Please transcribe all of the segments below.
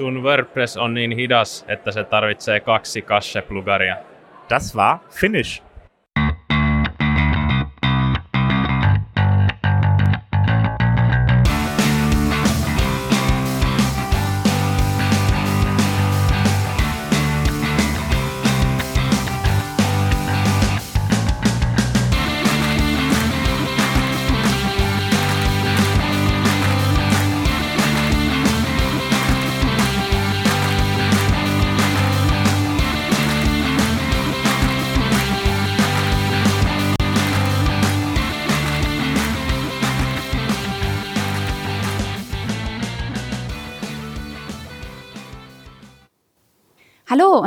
sun WordPress on niin hidas, että se tarvitsee kaksi kasseplugaria. Das war Finnish.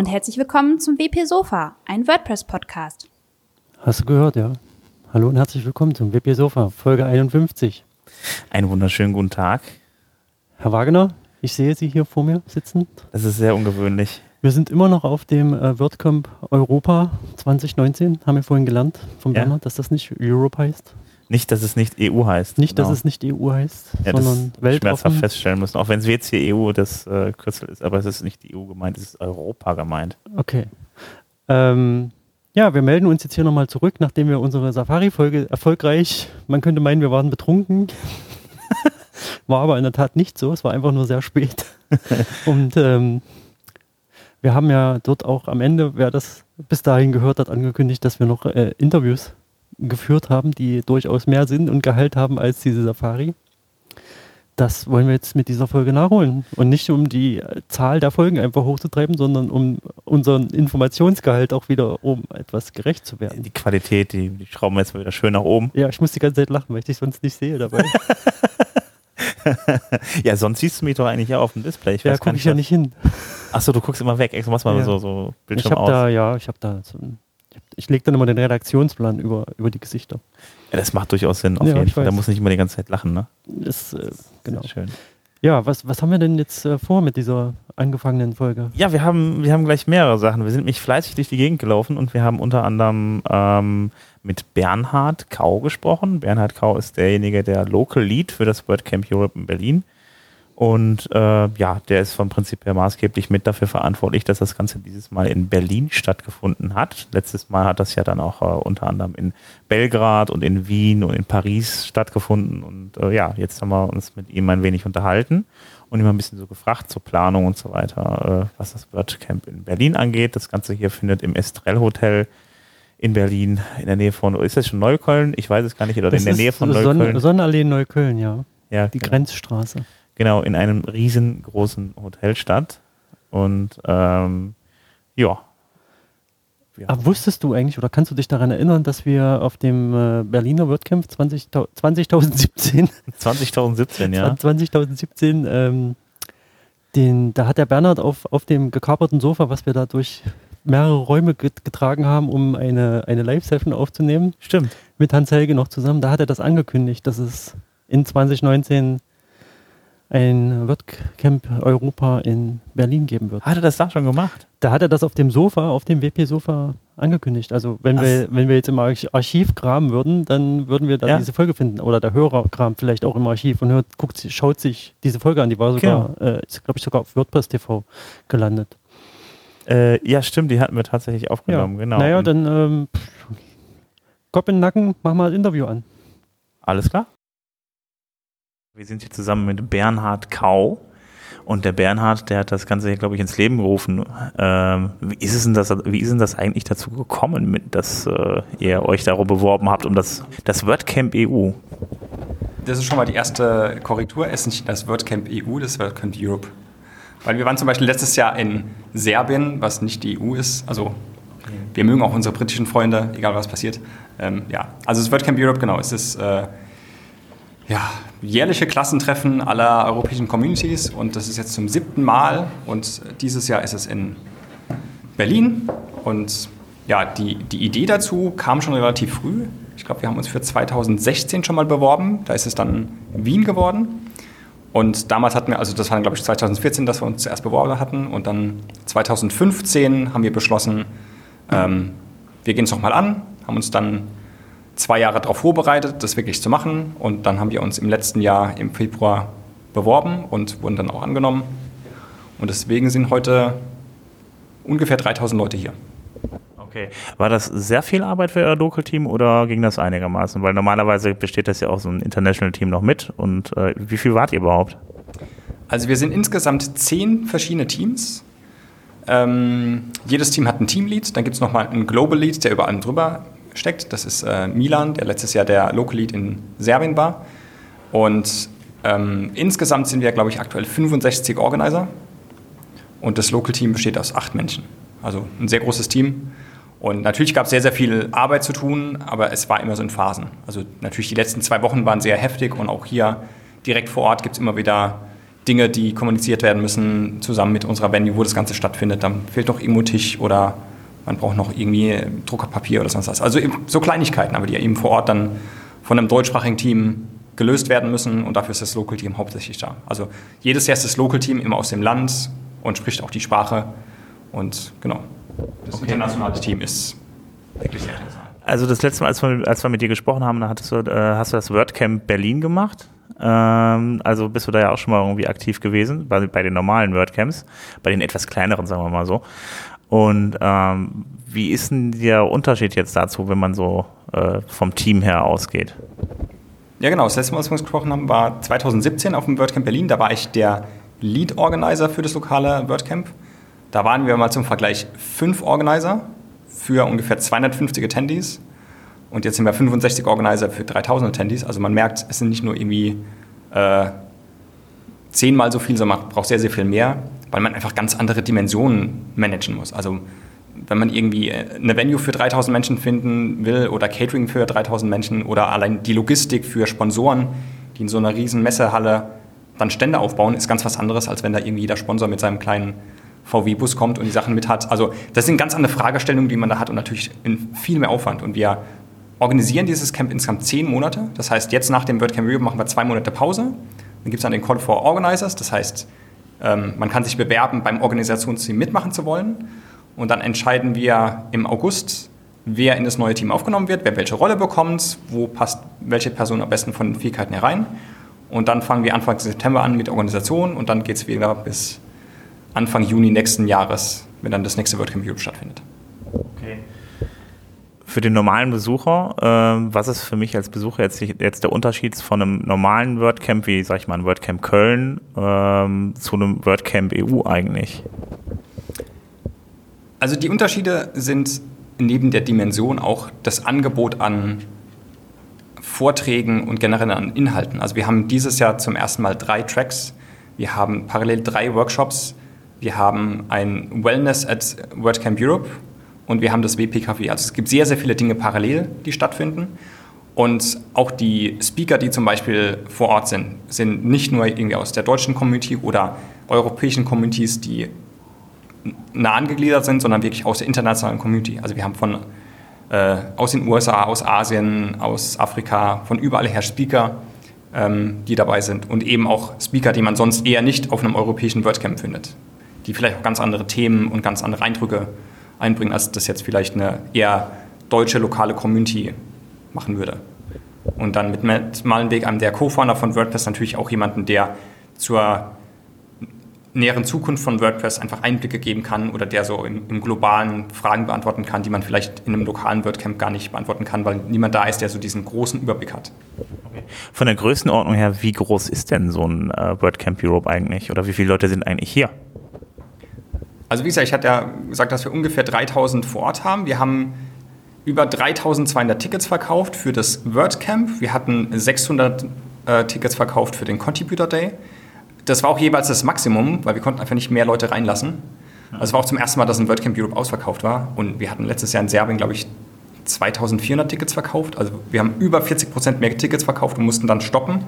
Und herzlich willkommen zum WP Sofa, ein WordPress-Podcast. Hast du gehört, ja. Hallo und herzlich willkommen zum WP Sofa, Folge 51. Einen wunderschönen guten Tag. Herr Wagner, ich sehe Sie hier vor mir sitzen. Das ist sehr ungewöhnlich. Wir sind immer noch auf dem äh, WordCamp Europa 2019, haben wir vorhin gelernt vom Ja. Werner, dass das nicht Europe heißt. Nicht, dass es nicht EU heißt. Nicht, Genau. dass es nicht EU heißt, ja, das sondern schmerzhaft weltoffen. feststellen müssen. Auch wenn es jetzt hier EU das äh, Kürzel ist, aber es ist nicht die EU gemeint, es ist Europa gemeint. Okay. Ähm, ja, wir melden uns jetzt hier nochmal zurück, nachdem wir unsere Safari-Folge erfolgreich, man könnte meinen, wir waren betrunken. war aber in der Tat nicht so, es war einfach nur sehr spät. Und ähm, wir haben ja dort auch am Ende, wer das bis dahin gehört hat, angekündigt, dass wir noch äh, Interviews geführt haben, die durchaus mehr Sinn und Gehalt haben als diese Safari. Das wollen wir jetzt mit dieser Folge nachholen. Und nicht um die Zahl der Folgen einfach hochzutreiben, sondern um unseren Informationsgehalt auch wieder um etwas gerecht zu werden. Die Qualität, die, die schrauben wir jetzt mal wieder schön nach oben. Ja, ich muss die ganze Zeit lachen, weil ich dich sonst nicht sehe dabei. Ja, sonst siehst du mich doch eigentlich ja auf dem Display. Ich ja, gucke ich ja nicht hin. Achso, du guckst immer weg. Extra machst mal Ja. so, so Ich Bildschirm habe aus. da, ja, ich habe da so ein, ich lege dann immer den Redaktionsplan über, über die Gesichter. ja, das macht durchaus Sinn, auf Ja, jeden Fall. Da muss nicht immer die ganze Zeit lachen, ne? Ist, äh, genau. Sehr schön. Ja, was, was haben wir denn jetzt äh, vor mit dieser angefangenen Folge? Ja, wir haben, wir haben gleich mehrere Sachen. Wir sind nämlich fleißig durch die Gegend gelaufen und wir haben unter anderem ähm, mit Bernhard Kau gesprochen. Bernhard Kau ist derjenige, der Local Lead für das WordCamp Europe in Berlin. Und äh, ja, der ist vom Prinzip her maßgeblich mit dafür verantwortlich, dass das Ganze dieses Mal in Berlin stattgefunden hat. Letztes Mal hat das ja dann auch äh, unter anderem in Belgrad und in Wien und in Paris stattgefunden. Und äh, ja, jetzt haben wir uns mit ihm ein wenig unterhalten und ihm ein bisschen so gefragt zur Planung und so weiter, äh, was das WordCamp in Berlin angeht. Das Ganze hier findet im Estrell Hotel in Berlin in der Nähe von, ist das schon Neukölln? Ich weiß es gar nicht, oder in der Nähe von Neukölln. Sonnenallee Neukölln, ja. ja, Die genau. Grenzstraße. Genau, in einem riesengroßen Hotel statt. Und ähm, ja. ja. Aber wusstest du eigentlich oder kannst du dich daran erinnern, dass wir auf dem äh, Berliner WordCamp 20 2017 2017, ja. 2017, ähm, den, da hat der Bernhard auf, auf dem gekaperten Sofa, was wir da durch mehrere Räume get getragen haben, um eine, eine Live-Session aufzunehmen, Stimmt. mit Hans Helge noch zusammen, da hat er das angekündigt, dass es in 2019 ein WordCamp Europa in Berlin geben wird. Hat er das da schon gemacht? Da hat er das auf dem Sofa, auf dem WP-Sofa angekündigt. Also wenn wir, wenn wir jetzt im Arch- Archiv kramen würden, dann würden wir da Ja. diese Folge finden. Oder der Hörer kramt vielleicht auch im Archiv und hört, guckt, schaut sich diese Folge an. Die war sogar, äh, ist, glaube ich, sogar auf WordPress TV gelandet. Äh, ja, stimmt, die hatten wir tatsächlich aufgenommen, genau. Naja, dann ähm, Kopf in den Nacken, mach mal ein Interview an. Alles klar. Wir sind hier zusammen mit Bernhard Kau. Und der Bernhard, der hat das Ganze hier, glaube ich, ins Leben gerufen. Ähm, wie, ist es denn das, wie ist denn das eigentlich dazu gekommen, mit, dass äh, ihr euch darum beworben habt, um das, das WordCamp EU? Das ist schon mal die erste Korrektur. Es ist nicht das WordCamp EU, das WordCamp Europe. Weil wir waren zum Beispiel letztes Jahr in Serbien, was nicht die EU ist. Also wir mögen auch unsere britischen Freunde, egal was passiert. Ähm, ja, also das WordCamp Europe, genau, es ist äh, ja, jährliche Klassentreffen aller europäischen Communities und das ist jetzt zum siebten Mal und dieses Jahr ist es in Berlin und ja, die, die Idee dazu kam schon relativ früh. Ich glaube, wir haben uns für 2016 schon mal beworben. Da ist es dann Wien geworden. Und damals hatten wir, also das war glaube ich, 2014, dass wir uns zuerst beworben hatten. Und dann 2015 haben wir beschlossen, ähm, wir gehen es nochmal an, haben uns dann zwei Jahre darauf vorbereitet, das wirklich zu machen. Und dann haben wir uns im letzten Jahr im Februar beworben und wurden dann auch angenommen. Und deswegen sind heute ungefähr 3000 Leute hier. Okay. War das sehr viel Arbeit für Euer Local-Team oder ging das einigermaßen? Weil normalerweise besteht das ja auch so ein International-Team noch mit. Und äh, wie viel wart ihr überhaupt? Also wir sind insgesamt zehn verschiedene Teams. Ähm, jedes Team hat ein Teamlead, dann gibt es nochmal einen Global Lead, der über allem drüber steckt. Das ist äh, Milan, der letztes Jahr der Local Lead in Serbien war. Und ähm, insgesamt sind wir, glaube ich, aktuell 65 Organizer. Und das Local Team besteht aus acht Menschen. Also ein sehr großes Team. Und natürlich gab es sehr, sehr viel Arbeit zu tun, aber es war immer so in Phasen. Also natürlich die letzten zwei Wochen waren sehr heftig und auch hier direkt vor Ort gibt es immer wieder Dinge, die kommuniziert werden müssen, zusammen mit unserer Venue, wo das Ganze stattfindet. Dann fehlt noch irgendwo Tisch oder man braucht noch irgendwie Druckerpapier oder sonst was. Also so Kleinigkeiten, aber die eben vor Ort dann von einem deutschsprachigen Team gelöst werden müssen und dafür ist das Local Team hauptsächlich da. Also jedes Jahr ist das Local Team immer aus dem Land und spricht auch die Sprache und genau. Das okay. internationale Team ist wirklich sehr interessant. Also das letzte Mal, als wir, als wir mit dir gesprochen haben, da hattest du, äh, hast du das WordCamp Berlin gemacht. Ähm, also bist du da ja auch schon mal irgendwie aktiv gewesen, bei, bei den normalen WordCamps, bei den etwas kleineren, sagen wir mal so. Und ähm, wie ist denn der Unterschied jetzt dazu, wenn man so äh, vom Team her ausgeht? Ja, genau. Das letzte Mal, was wir gesprochen haben, war 2017 auf dem WordCamp Berlin. Da war ich der Lead Organizer für das lokale WordCamp. Da waren wir mal zum Vergleich fünf Organizer für ungefähr 250 Attendees. Und jetzt sind wir 65 Organizer für 3000 Attendees. Also man merkt, es sind nicht nur irgendwie äh, zehnmal so viel, sondern man braucht sehr, sehr viel mehr, weil man einfach ganz andere Dimensionen managen muss. Also wenn man irgendwie äh, eine Venue für 3000 Menschen finden will oder Catering für 3000 Menschen oder allein die Logistik für Sponsoren, die in so einer riesen Messehalle dann Stände aufbauen, ist ganz was anderes, als wenn da irgendwie jeder Sponsor mit seinem kleinen VW-Bus kommt und die Sachen mit hat. Also das sind ganz andere Fragestellungen, die man da hat und natürlich viel mehr Aufwand. Und wir organisieren dieses Camp insgesamt zehn Monate. Das heißt, jetzt nach dem WordCamp Rio machen wir zwei Monate Pause. Dann gibt es dann den Call for Organizers. Das heißt, ähm, man kann sich bewerben, beim Organisationsteam mitmachen zu wollen. Und dann entscheiden wir im August, wer in das neue Team aufgenommen wird, wer welche Rolle bekommt, wo passt welche Person am besten von den Fähigkeiten herein. Und dann fangen wir Anfang September an mit Organisation und dann geht es wieder bis Anfang Juni nächsten Jahres, wenn dann das nächste WordCamp Europe stattfindet. Okay. Für den normalen Besucher, äh, was ist für mich als Besucher jetzt, jetzt der Unterschied von einem normalen WordCamp, wie sag ich mal, ein WordCamp Köln, ähm, zu einem WordCamp EU eigentlich? Also die Unterschiede sind neben der Dimension auch das Angebot an Vorträgen und generell an Inhalten. Also wir haben dieses Jahr zum ersten Mal drei Tracks. Wir haben parallel drei Workshops wir haben ein Wellness at WordCamp Europe und wir haben das WP-Café. Also es gibt sehr, sehr viele Dinge parallel, die stattfinden. Und auch die Speaker, die zum Beispiel vor Ort sind, sind nicht nur irgendwie aus der deutschen Community oder europäischen Communities, die nah angegliedert sind, sondern wirklich aus der internationalen Community. Also wir haben von äh, aus den USA, aus Asien, aus Afrika, von überall her Speaker, ähm, die dabei sind und eben auch Speaker, die man sonst eher nicht auf einem europäischen WordCamp findet die vielleicht auch ganz andere Themen und ganz andere Eindrücke einbringen, als das jetzt vielleicht eine eher deutsche lokale Community machen würde. Und dann mit Matt Malenweg, einem der Co-Founder von WordPress, natürlich auch jemanden, der zur näheren Zukunft von WordPress einfach Einblicke geben kann oder der so im, im, globalen Fragen beantworten kann, die man vielleicht in einem lokalen WordCamp gar nicht beantworten kann, weil niemand da ist, der so diesen großen Überblick hat. Von der Größenordnung her, wie groß ist denn so ein äh, WordCamp Europe eigentlich oder wie viele Leute sind eigentlich hier? Also wie gesagt, ich hatte ja gesagt, dass wir ungefähr 3000 vor Ort haben. Wir haben über 3200 Tickets verkauft für das WordCamp. Wir hatten 600 äh, Tickets verkauft für den Contributor Day. Das war auch jeweils das Maximum, weil wir konnten einfach nicht mehr Leute reinlassen. Also es war auch zum ersten Mal, dass ein WordCamp Europe ausverkauft war. Und wir hatten letztes Jahr in Serbien, glaube ich, 2400 Tickets verkauft. Also wir haben über 40 Prozent mehr Tickets verkauft und mussten dann stoppen.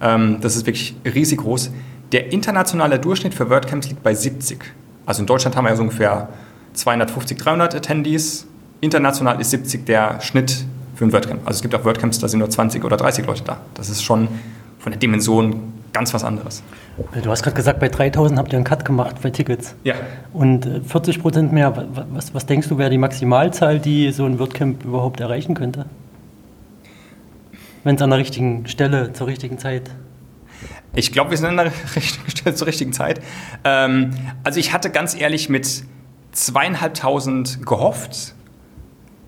Ähm, das ist wirklich riesig groß. Der internationale Durchschnitt für WordCamps liegt bei 70. Also in Deutschland haben wir ja so ungefähr 250, 300 Attendees. International ist 70 der Schnitt für ein WordCamp. Also es gibt auch WordCamps, da sind nur 20 oder 30 Leute da. Das ist schon von der Dimension ganz was anderes. Du hast gerade gesagt, bei 3000 habt ihr einen Cut gemacht bei Tickets. Ja. Und 40 äh, Prozent mehr. Was, was denkst du, wäre die Maximalzahl, die so ein WordCamp überhaupt erreichen könnte? Wenn es an der richtigen Stelle, zur richtigen Zeit Ich glaube, wir sind an der richtigen zur richtigen Zeit. Ähm, also ich hatte ganz ehrlich mit zweieinhalbtausend gehofft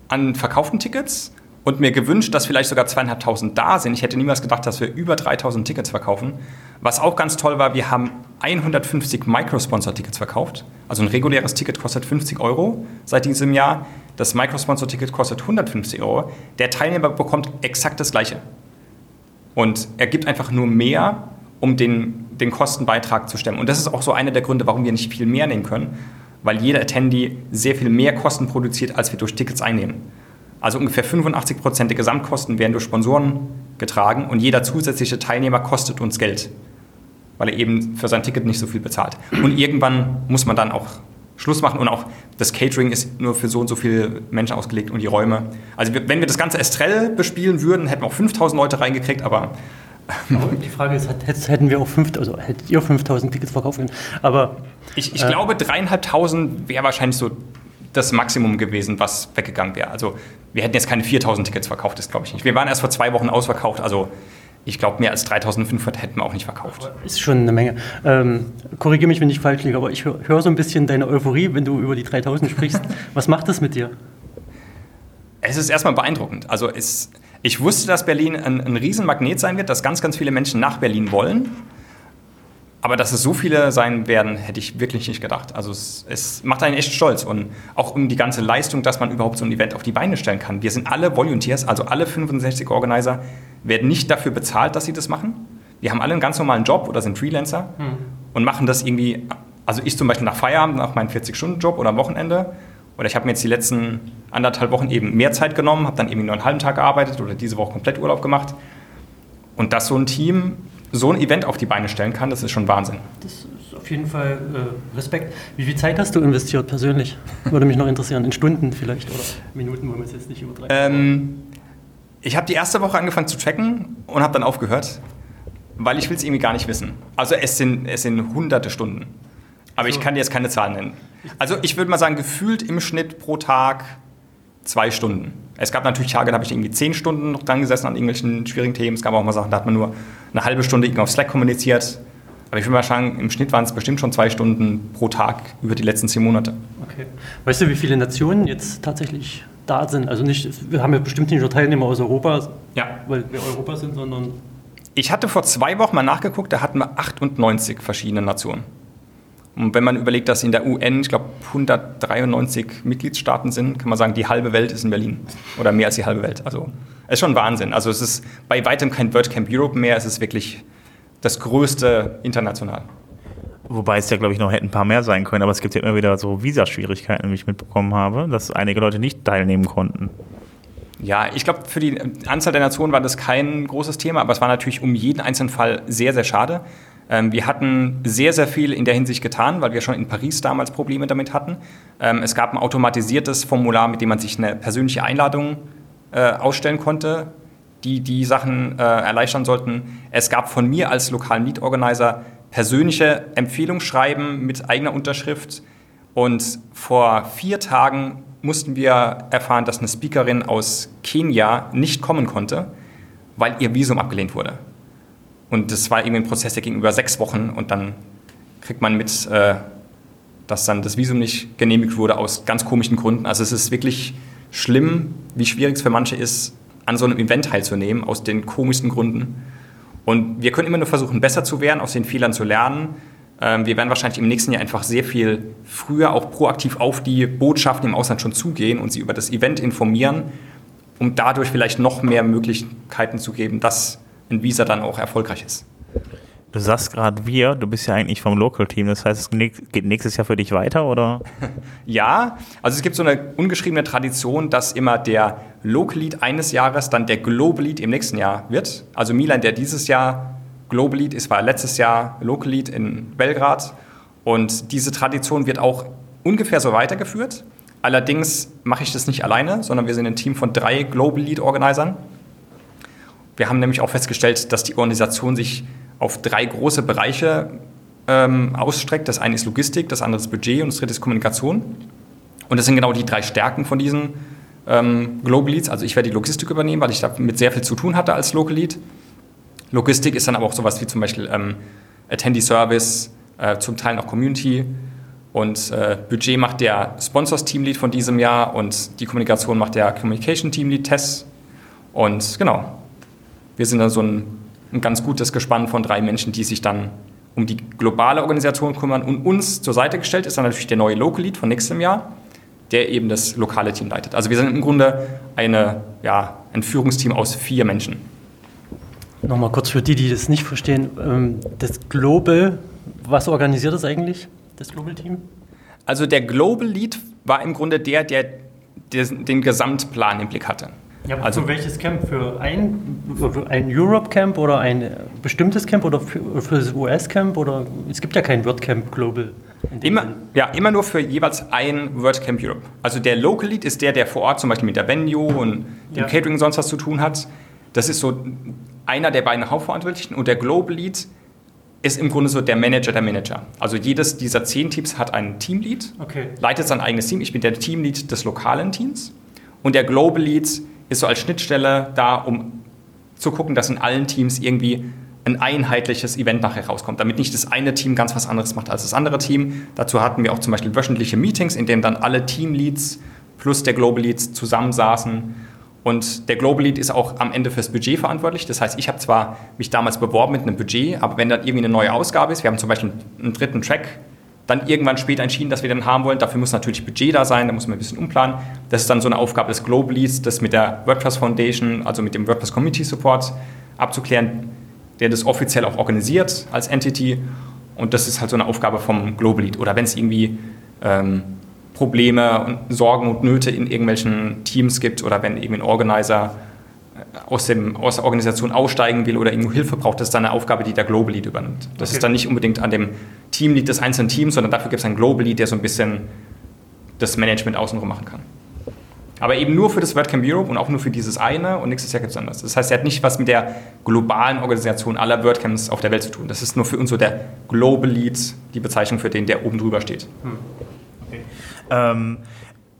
an verkauften Tickets und mir gewünscht, dass vielleicht sogar zweieinhalbtausend da sind. Ich hätte niemals gedacht, dass wir über 3000 Tickets verkaufen. Was auch ganz toll war, wir haben 150 Microsponsor-Tickets verkauft. Also ein reguläres Ticket kostet 50 Euro seit diesem Jahr. Das Microsponsor-Ticket kostet 150 Euro. Der Teilnehmer bekommt exakt das Gleiche. Und er gibt einfach nur mehr, um den, den Kostenbeitrag zu stemmen. Und das ist auch so einer der Gründe, warum wir nicht viel mehr nehmen können, weil jeder Attendee sehr viel mehr Kosten produziert, als wir durch Tickets einnehmen. Also ungefähr 85 Prozent der Gesamtkosten werden durch Sponsoren getragen und jeder zusätzliche Teilnehmer kostet uns Geld, weil er eben für sein Ticket nicht so viel bezahlt. Und irgendwann muss man dann auch Schluss machen und auch das Catering ist nur für so und so viele Menschen ausgelegt und die Räume. Also wenn wir das ganze Estrell bespielen würden, hätten wir auch 5000 Leute reingekriegt, aber aber die Frage ist, hätten wir auch 5000, also hättet ihr 5000 Tickets verkaufen können? Aber ich, ich äh, glaube, dreieinhalbtausend wäre wahrscheinlich so das Maximum gewesen, was weggegangen wäre. Also wir hätten jetzt keine 4000 Tickets verkauft, das glaube ich nicht. Wir waren erst vor zwei Wochen ausverkauft, also ich glaube, mehr als 3500 hätten wir auch nicht verkauft. Ist schon eine Menge. Ähm, Korrigiere mich, wenn ich falsch liege, aber ich höre hör so ein bisschen deine Euphorie, wenn du über die 3000 sprichst. Was macht das mit dir? Es ist erstmal beeindruckend. Also es, ich wusste, dass Berlin ein, ein Riesenmagnet sein wird, dass ganz, ganz viele Menschen nach Berlin wollen. Aber dass es so viele sein werden, hätte ich wirklich nicht gedacht. Also es, es, macht einen echt stolz und auch um die ganze Leistung, dass man überhaupt so ein Event auf die Beine stellen kann. Wir sind alle Volunteers, also alle 65 Organizer werden nicht dafür bezahlt, dass sie das machen. Wir haben alle einen ganz normalen Job oder sind Freelancer mhm. und machen das irgendwie, also ich zum Beispiel nach Feierabend, nach meinem 40-Stunden-Job oder am Wochenende. Oder ich habe mir jetzt die letzten anderthalb Wochen eben mehr Zeit genommen, habe dann irgendwie nur einen halben Tag gearbeitet oder diese Woche komplett Urlaub gemacht. Und dass so ein Team so ein Event auf die Beine stellen kann, das ist schon Wahnsinn. Das ist auf jeden Fall äh, Respekt. Wie viel Zeit hast du investiert persönlich? Würde mich noch interessieren. In Stunden vielleicht oder Minuten, wollen wir es jetzt nicht übertreiben. Ähm, ich habe die erste Woche angefangen zu tracken und habe dann aufgehört, weil ich will es irgendwie gar nicht wissen. Also es sind, es sind hunderte Stunden. Aber so. ich kann dir jetzt keine Zahlen nennen. Also ich würde mal sagen, gefühlt im Schnitt pro Tag zwei Stunden. Es gab natürlich Tage, da habe ich irgendwie zehn Stunden noch dran gesessen an irgendwelchen schwierigen Themen. Es gab auch mal Sachen, da hat man nur eine halbe Stunde irgendwie auf Slack kommuniziert. Aber ich würde mal sagen, im Schnitt waren es bestimmt schon zwei Stunden pro Tag über die letzten zehn Monate. Okay. Weißt du, wie viele Nationen jetzt tatsächlich da sind? Also nicht, wir haben ja bestimmt nicht nur Teilnehmer aus Europa, ja. weil wir Europa sind, sondern. Ich hatte vor zwei Wochen mal nachgeguckt, da hatten wir 98 verschiedene Nationen. Und wenn man überlegt, dass in der UN, ich glaube, 193 Mitgliedstaaten sind, kann man sagen, die halbe Welt ist in Berlin. Oder mehr als die halbe Welt. Also es ist schon Wahnsinn. Also es ist bei weitem kein WordCamp Europe mehr, es ist wirklich das größte international. Wobei es ja, glaube ich, noch hätten ein paar mehr sein können, aber es gibt ja immer wieder so Visaschwierigkeiten, wie ich mitbekommen habe, dass einige Leute nicht teilnehmen konnten. Ja, ich glaube, für die Anzahl der Nationen war das kein großes Thema, aber es war natürlich um jeden einzelnen Fall sehr, sehr schade. Ähm, wir hatten sehr, sehr viel in der Hinsicht getan, weil wir schon in Paris damals Probleme damit hatten. Ähm, es gab ein automatisiertes Formular, mit dem man sich eine persönliche Einladung äh, ausstellen konnte, die die Sachen äh, erleichtern sollten. Es gab von mir als lokalen Lead Organizer persönliche Empfehlungsschreiben mit eigener Unterschrift. Und vor vier Tagen mussten wir erfahren, dass eine Speakerin aus Kenia nicht kommen konnte, weil ihr Visum abgelehnt wurde. Und das war irgendwie ein Prozess, der ging über sechs Wochen und dann kriegt man mit, äh, dass dann das Visum nicht genehmigt wurde aus ganz komischen Gründen. Also es ist wirklich schlimm, wie schwierig es für manche ist, an so einem Event teilzunehmen, aus den komischsten Gründen. Und wir können immer nur versuchen, besser zu werden, aus den Fehlern zu lernen. Ähm, wir werden wahrscheinlich im nächsten Jahr einfach sehr viel früher auch proaktiv auf die Botschaften im Ausland schon zugehen und sie über das Event informieren, um dadurch vielleicht noch mehr Möglichkeiten zu geben, dass ein Visa dann auch erfolgreich ist. Du sagst gerade wir, du bist ja eigentlich vom Local Team, das heißt, es geht nächstes Jahr für dich weiter, oder? ja, also es gibt so eine ungeschriebene Tradition, dass immer der Local Lead eines Jahres dann der Global Lead im nächsten Jahr wird. Also Milan, der dieses Jahr Global Lead ist, war letztes Jahr Local Lead in Belgrad. Und diese Tradition wird auch ungefähr so weitergeführt. Allerdings mache ich das nicht alleine, sondern wir sind ein Team von drei Global Lead Organisern. Wir haben nämlich auch festgestellt, dass die Organisation sich auf drei große Bereiche ähm, ausstreckt. Das eine ist Logistik, das andere ist Budget und das dritte ist Kommunikation. Und das sind genau die drei Stärken von diesen ähm, Global Leads. Also ich werde die Logistik übernehmen, weil ich damit sehr viel zu tun hatte als Local Lead. Logistik ist dann aber auch sowas wie zum Beispiel ähm, Attendee Service, äh, zum Teil noch Community. Und äh, Budget macht der Sponsors Teamlead von diesem Jahr und die Kommunikation macht der Communication Teamlead Tess. Und genau, wir sind dann so ein, ein ganz gutes Gespann von drei Menschen, die sich dann um die globale Organisation kümmern. Und uns zur Seite gestellt ist dann natürlich der neue Local Lead von nächstem Jahr, der eben das lokale Team leitet. Also wir sind im Grunde eine, ja, ein Führungsteam aus vier Menschen. Nochmal kurz für die, die das nicht verstehen. ähm, Das Global, was organisiert das eigentlich, das Global Team? Also der Global Lead war im Grunde der, der den Gesamtplan im Blick hatte. Ja, Also- für welches Camp? Für ein, für ein Europe Camp oder ein bestimmtes Camp oder für, für das US Camp? Oder es gibt ja kein World Camp Global. Immer, Sinn. ja, immer nur für jeweils ein WordCamp Europe. Also der Local Lead ist der, der vor Ort zum Beispiel mit der Venue und dem Ja. Catering sonst was zu tun hat. Das ist so einer der beiden Hauptverantwortlichen und der Global Lead ist im Grunde so der Manager der Manager. Also jedes dieser zehn Teams hat einen Teamlead, Okay. leitet sein eigenes Team. Ich bin der Teamlead des lokalen Teams und der Global Lead ist so als Schnittstelle da, um zu gucken, dass in allen Teams irgendwie ein einheitliches Event nachher rauskommt, damit nicht das eine Team ganz was anderes macht als das andere Team. Dazu hatten wir auch zum Beispiel wöchentliche Meetings, in denen dann alle Teamleads plus der Global Leads zusammensaßen. Und der Global Lead ist auch am Ende fürs Budget verantwortlich. Das heißt, ich habe zwar mich damals beworben mit einem Budget, aber wenn dann irgendwie eine neue Ausgabe ist, wir haben zum Beispiel einen dritten Track, dann irgendwann später entschieden, dass wir den haben wollen. Dafür muss natürlich Budget da sein, da muss man ein bisschen umplanen. Das ist dann so eine Aufgabe des Global Leads, das mit der WordPress Foundation, also mit dem WordPress Community Support abzuklären, der das offiziell auch organisiert als Entity. Und das ist halt so eine Aufgabe vom Global Lead. Oder wenn es irgendwie ähm, Probleme und Sorgen und Nöte in irgendwelchen Teams gibt oder wenn irgendwie ein Organizer aus, dem, aus der Organisation aussteigen will oder irgendwo Hilfe braucht, das ist dann eine Aufgabe, die der Global Lead übernimmt. Das Okay. ist dann nicht unbedingt an dem Teamlead des einzelnen Teams, sondern dafür gibt es einen Global Lead, der so ein bisschen das Management außenrum machen kann. Aber eben nur für das WordCamp Europe und auch nur für dieses eine und nächstes Jahr gibt es anders. Das heißt, er hat nicht was mit der globalen Organisation aller WordCamps auf der Welt zu tun. Das ist nur für uns so der Global Lead, die Bezeichnung für den, der oben drüber steht. Ähm,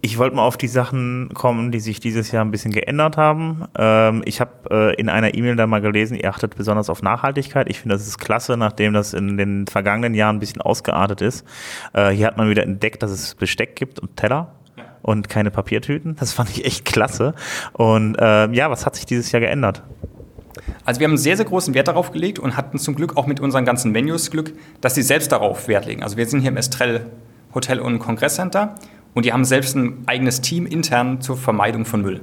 ich wollte mal auf die Sachen kommen, die sich dieses Jahr ein bisschen geändert haben. Ähm, ich habe äh, in einer E-Mail da mal gelesen, ihr achtet besonders auf Nachhaltigkeit. Ich finde, das ist klasse, nachdem das in den vergangenen Jahren ein bisschen ausgeartet ist. Äh, hier hat man wieder entdeckt, dass es Besteck gibt und Teller. Und keine Papiertüten. Das fand ich echt klasse. Und ähm, ja, was hat sich dieses Jahr geändert? Also wir haben einen sehr, sehr großen Wert darauf gelegt und hatten zum Glück auch mit unseren ganzen Venues Glück, dass sie selbst darauf Wert legen. Also wir sind hier im Estrell Hotel und Kongresscenter und die haben selbst ein eigenes Team intern zur Vermeidung von Müll.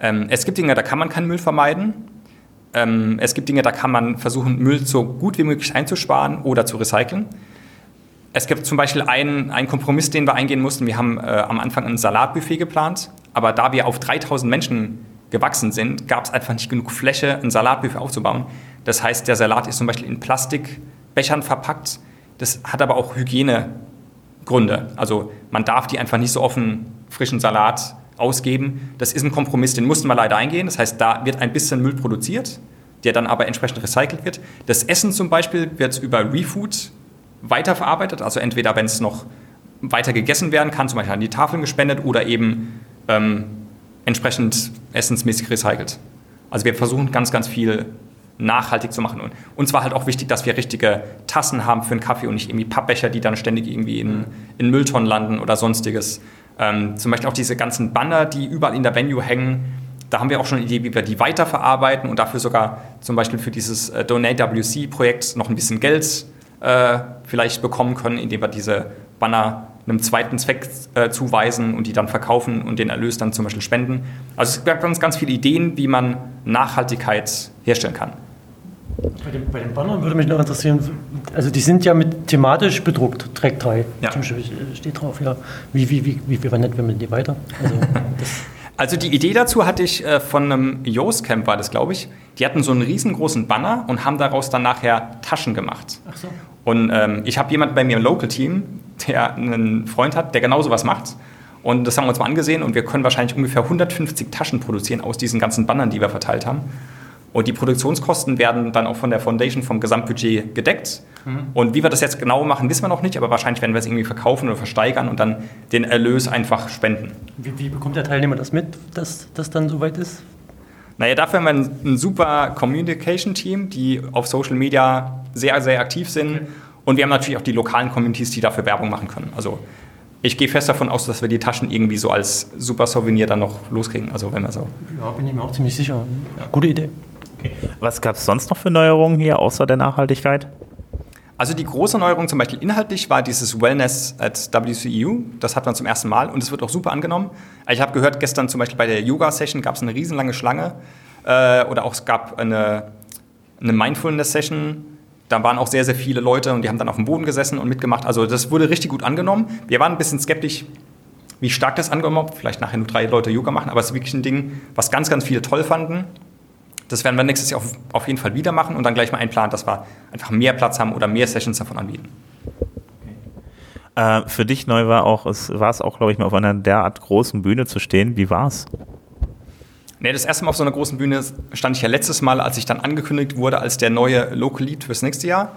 Ähm, es gibt Dinge, da kann man keinen Müll vermeiden. Ähm, es gibt Dinge, da kann man versuchen, Müll so gut wie möglich einzusparen oder zu recyceln. Es gibt zum Beispiel einen, einen Kompromiss, den wir eingehen mussten. Wir haben äh, am Anfang ein Salatbuffet geplant, aber da wir auf 3000 Menschen gewachsen sind, gab es einfach nicht genug Fläche, ein Salatbuffet aufzubauen. Das heißt, der Salat ist zum Beispiel in Plastikbechern verpackt. Das hat aber auch Hygienegründe. Also man darf die einfach nicht so offen frischen Salat ausgeben. Das ist ein Kompromiss, den mussten wir leider eingehen. Das heißt, da wird ein bisschen Müll produziert, der dann aber entsprechend recycelt wird. Das Essen zum Beispiel wird über Refood weiterverarbeitet, also entweder wenn es noch weiter gegessen werden kann, zum Beispiel an die Tafeln gespendet oder eben ähm, entsprechend essensmäßig recycelt. Also wir versuchen ganz, ganz viel nachhaltig zu machen. Und uns war halt auch wichtig, dass wir richtige Tassen haben für einen Kaffee und nicht irgendwie Pappbecher, die dann ständig irgendwie in, in Mülltonnen landen oder sonstiges. Ähm, zum Beispiel auch diese ganzen Banner, die überall in der Venue hängen. Da haben wir auch schon eine Idee, wie wir die weiterverarbeiten und dafür sogar zum Beispiel für dieses äh, Donate WC-Projekt noch ein bisschen Geld äh, vielleicht bekommen können, indem wir diese Banner einem zweiten Zweck äh, zuweisen und die dann verkaufen und den Erlös dann zum Beispiel spenden. Also es gibt ganz, ganz viele Ideen, wie man Nachhaltigkeit herstellen kann. Bei den, bei den Bannern würde mich noch interessieren, also die sind ja mit thematisch bedruckt, Track 3. Ja. Zum Beispiel steht drauf, ja. Wie, wie, wie, wie, wandert man die weiter? Also, Also die Idee dazu hatte ich äh, von einem Yoast Camp, war das glaube ich. Die hatten so einen riesengroßen Banner und haben daraus dann nachher Taschen gemacht. ach so. Und ähm, ich habe jemanden bei mir im Local-Team, der einen Freund hat, der genauso was macht. Und das haben wir uns mal angesehen und wir können wahrscheinlich ungefähr 150 Taschen produzieren aus diesen ganzen Bannern, die wir verteilt haben. Und die Produktionskosten werden dann auch von der Foundation vom Gesamtbudget gedeckt. Und wie wir das jetzt genau machen, wissen wir noch nicht, aber wahrscheinlich werden wir es irgendwie verkaufen oder versteigern und dann den Erlös einfach spenden. Wie, wie bekommt der Teilnehmer das mit, dass das dann soweit ist? Naja, dafür haben wir ein, ein super Communication-Team, die auf Social Media sehr, sehr aktiv sind. Und wir haben natürlich auch die lokalen Communities, die dafür Werbung machen können. Also ich gehe fest davon aus, dass wir die Taschen irgendwie so als super Souvenir dann noch loskriegen. Also wenn wir so. Ja, bin ich mir auch ziemlich sicher. Ja, gute Idee. Was gab es sonst noch für Neuerungen hier, außer der Nachhaltigkeit? Also die große Neuerung zum Beispiel inhaltlich war dieses Wellness at WCEU. Das hat man zum ersten Mal und es wird auch super angenommen. Ich habe gehört, gestern zum Beispiel bei der Yoga-Session gab es eine riesenlange Schlange äh, oder auch es gab eine, eine Mindfulness-Session. Da waren auch sehr, sehr viele Leute und die haben dann auf dem Boden gesessen und mitgemacht. Also das wurde richtig gut angenommen. Wir waren ein bisschen skeptisch, wie stark das angenommen wird. Vielleicht nachher nur drei Leute Yoga machen, aber es ist wirklich ein Ding, was ganz, ganz viele toll fanden. Das werden wir nächstes Jahr auf, auf jeden Fall wieder machen und dann gleich mal einplanen, dass wir einfach mehr Platz haben oder mehr Sessions davon anbieten. Äh, für dich neu war auch, es war es auch, glaube ich, mal auf einer derart großen Bühne zu stehen. Wie war's? Nee, das erste Mal auf so einer großen Bühne stand ich ja letztes Mal, als ich dann angekündigt wurde als der neue Local Lead fürs nächste Jahr.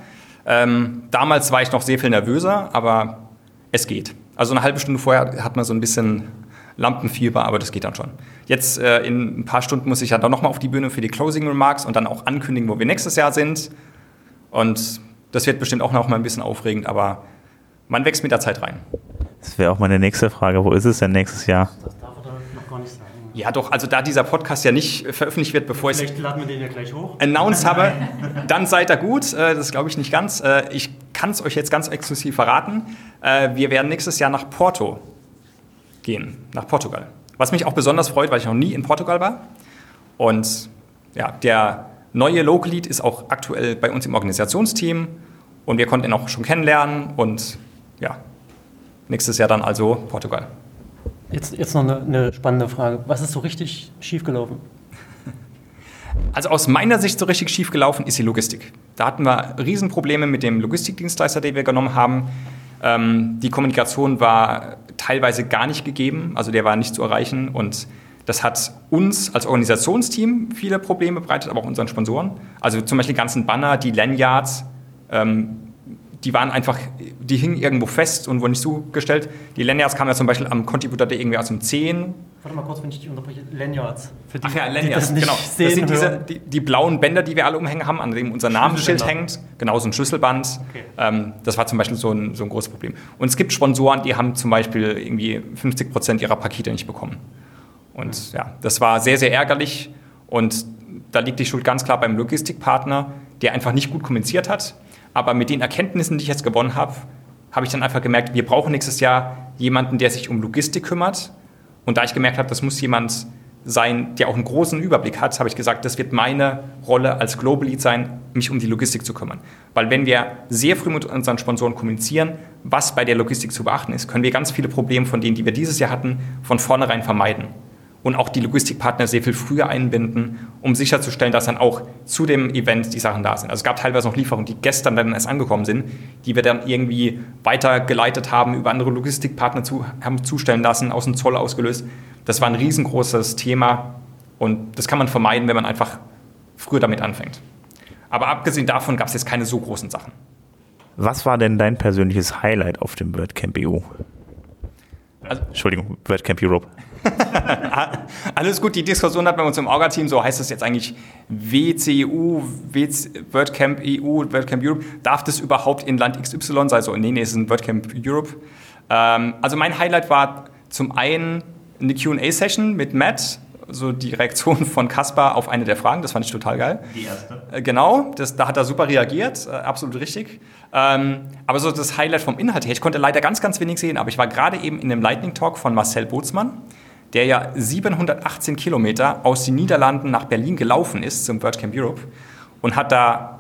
Ähm, damals war ich noch sehr viel nervöser, aber es geht. Also eine halbe Stunde vorher hat man so ein bisschen Lampenfieber, aber das geht dann schon. Jetzt äh, in ein paar Stunden muss ich ja dann nochmal auf die Bühne für die Closing Remarks und dann auch ankündigen, wo wir nächstes Jahr sind. Und das wird bestimmt auch noch mal ein bisschen aufregend, aber man wächst mit der Zeit rein. Das wäre auch meine nächste Frage. Wo ist es denn nächstes Jahr? Das darf er noch gar nicht sagen. Ja, doch, also da dieser Podcast ja nicht veröffentlicht wird, bevor ich Vielleicht laden wir den ja gleich hoch. announced habe, dann seid ihr gut. Äh, Das glaube ich nicht ganz. Äh, Ich kann es euch jetzt ganz exklusiv verraten. Äh, Wir werden nächstes Jahr nach Porto gehen, nach Portugal. Was mich auch besonders freut, weil ich noch nie in Portugal war. Und ja, der neue Local Lead ist auch aktuell bei uns im Organisationsteam und wir konnten ihn auch schon kennenlernen und ja, nächstes Jahr dann also Portugal. Jetzt, jetzt noch eine, eine spannende Frage. Was ist so richtig schiefgelaufen? Also aus meiner Sicht so richtig schief gelaufen ist die Logistik. Da hatten wir Riesenprobleme mit dem Logistikdienstleister, den wir genommen haben. Ähm, die Kommunikation war teilweise gar nicht gegeben, also der war nicht zu erreichen und das hat uns als Organisationsteam viele Probleme bereitet, aber auch unseren Sponsoren. Also zum Beispiel die ganzen Banner, die Lanyards, ähm, die waren einfach, die hingen irgendwo fest und wurden nicht zugestellt. Die Lanyards kamen ja zum Beispiel am Contributor irgendwie aus dem 10 Warte mal kurz, wenn ich dich unterbreche. Lanyards. Für die, Ach ja, Lanyards, das genau. das sind diese, die, die blauen Bänder, die wir alle umhängen haben, an dem unser Namensschild hängt. Genau, so ein Schlüsselband. Okay. Ähm, das war zum Beispiel so ein, so ein großes Problem. Und es gibt Sponsoren, die haben zum Beispiel irgendwie 50 Prozent ihrer Pakete nicht bekommen. Und ja, das war sehr, sehr ärgerlich. Und da liegt die Schuld ganz klar beim Logistikpartner, der einfach nicht gut kommuniziert hat. Aber mit den Erkenntnissen, die ich jetzt gewonnen habe, habe ich dann einfach gemerkt, wir brauchen nächstes Jahr jemanden, der sich um Logistik kümmert. Und da ich gemerkt habe, das muss jemand sein, der auch einen großen Überblick hat, habe ich gesagt, das wird meine Rolle als Global Lead sein, mich um die Logistik zu kümmern. Weil wenn wir sehr früh mit unseren Sponsoren kommunizieren, was bei der Logistik zu beachten ist, können wir ganz viele Probleme von denen, die wir dieses Jahr hatten, von vornherein vermeiden. Und auch die Logistikpartner sehr viel früher einbinden, um sicherzustellen, dass dann auch zu dem Event die Sachen da sind. Also es gab teilweise noch Lieferungen, die gestern dann erst angekommen sind, die wir dann irgendwie weitergeleitet haben, über andere Logistikpartner zu, haben zustellen lassen, aus dem Zoll ausgelöst. Das war ein riesengroßes Thema und das kann man vermeiden, wenn man einfach früher damit anfängt. Aber abgesehen davon gab es jetzt keine so großen Sachen. Was war denn dein persönliches Highlight auf dem WordCamp EU? Also- Entschuldigung, WordCamp Europe. Alles gut, die Diskussion hat bei uns im Orga-Team, so heißt es jetzt eigentlich WCEU, WC, WordCamp EU, WordCamp Europe. Darf das überhaupt in Land XY sein? So, nee, nee, es ist ein WordCamp Europe. Ähm, also mein Highlight war zum einen eine Q&A-Session mit Matt, so die Reaktion von Kaspar auf eine der Fragen, das fand ich total geil. Die erste. Äh, Genau, das, da hat er super reagiert, äh, absolut richtig. Ähm, aber so das Highlight vom Inhalt her, ich konnte leider ganz, ganz wenig sehen, aber ich war gerade eben in einem Lightning Talk von Marcel Bootsmann, der ja 718 Kilometer aus den Niederlanden nach Berlin gelaufen ist zum WordCamp Europe und hat da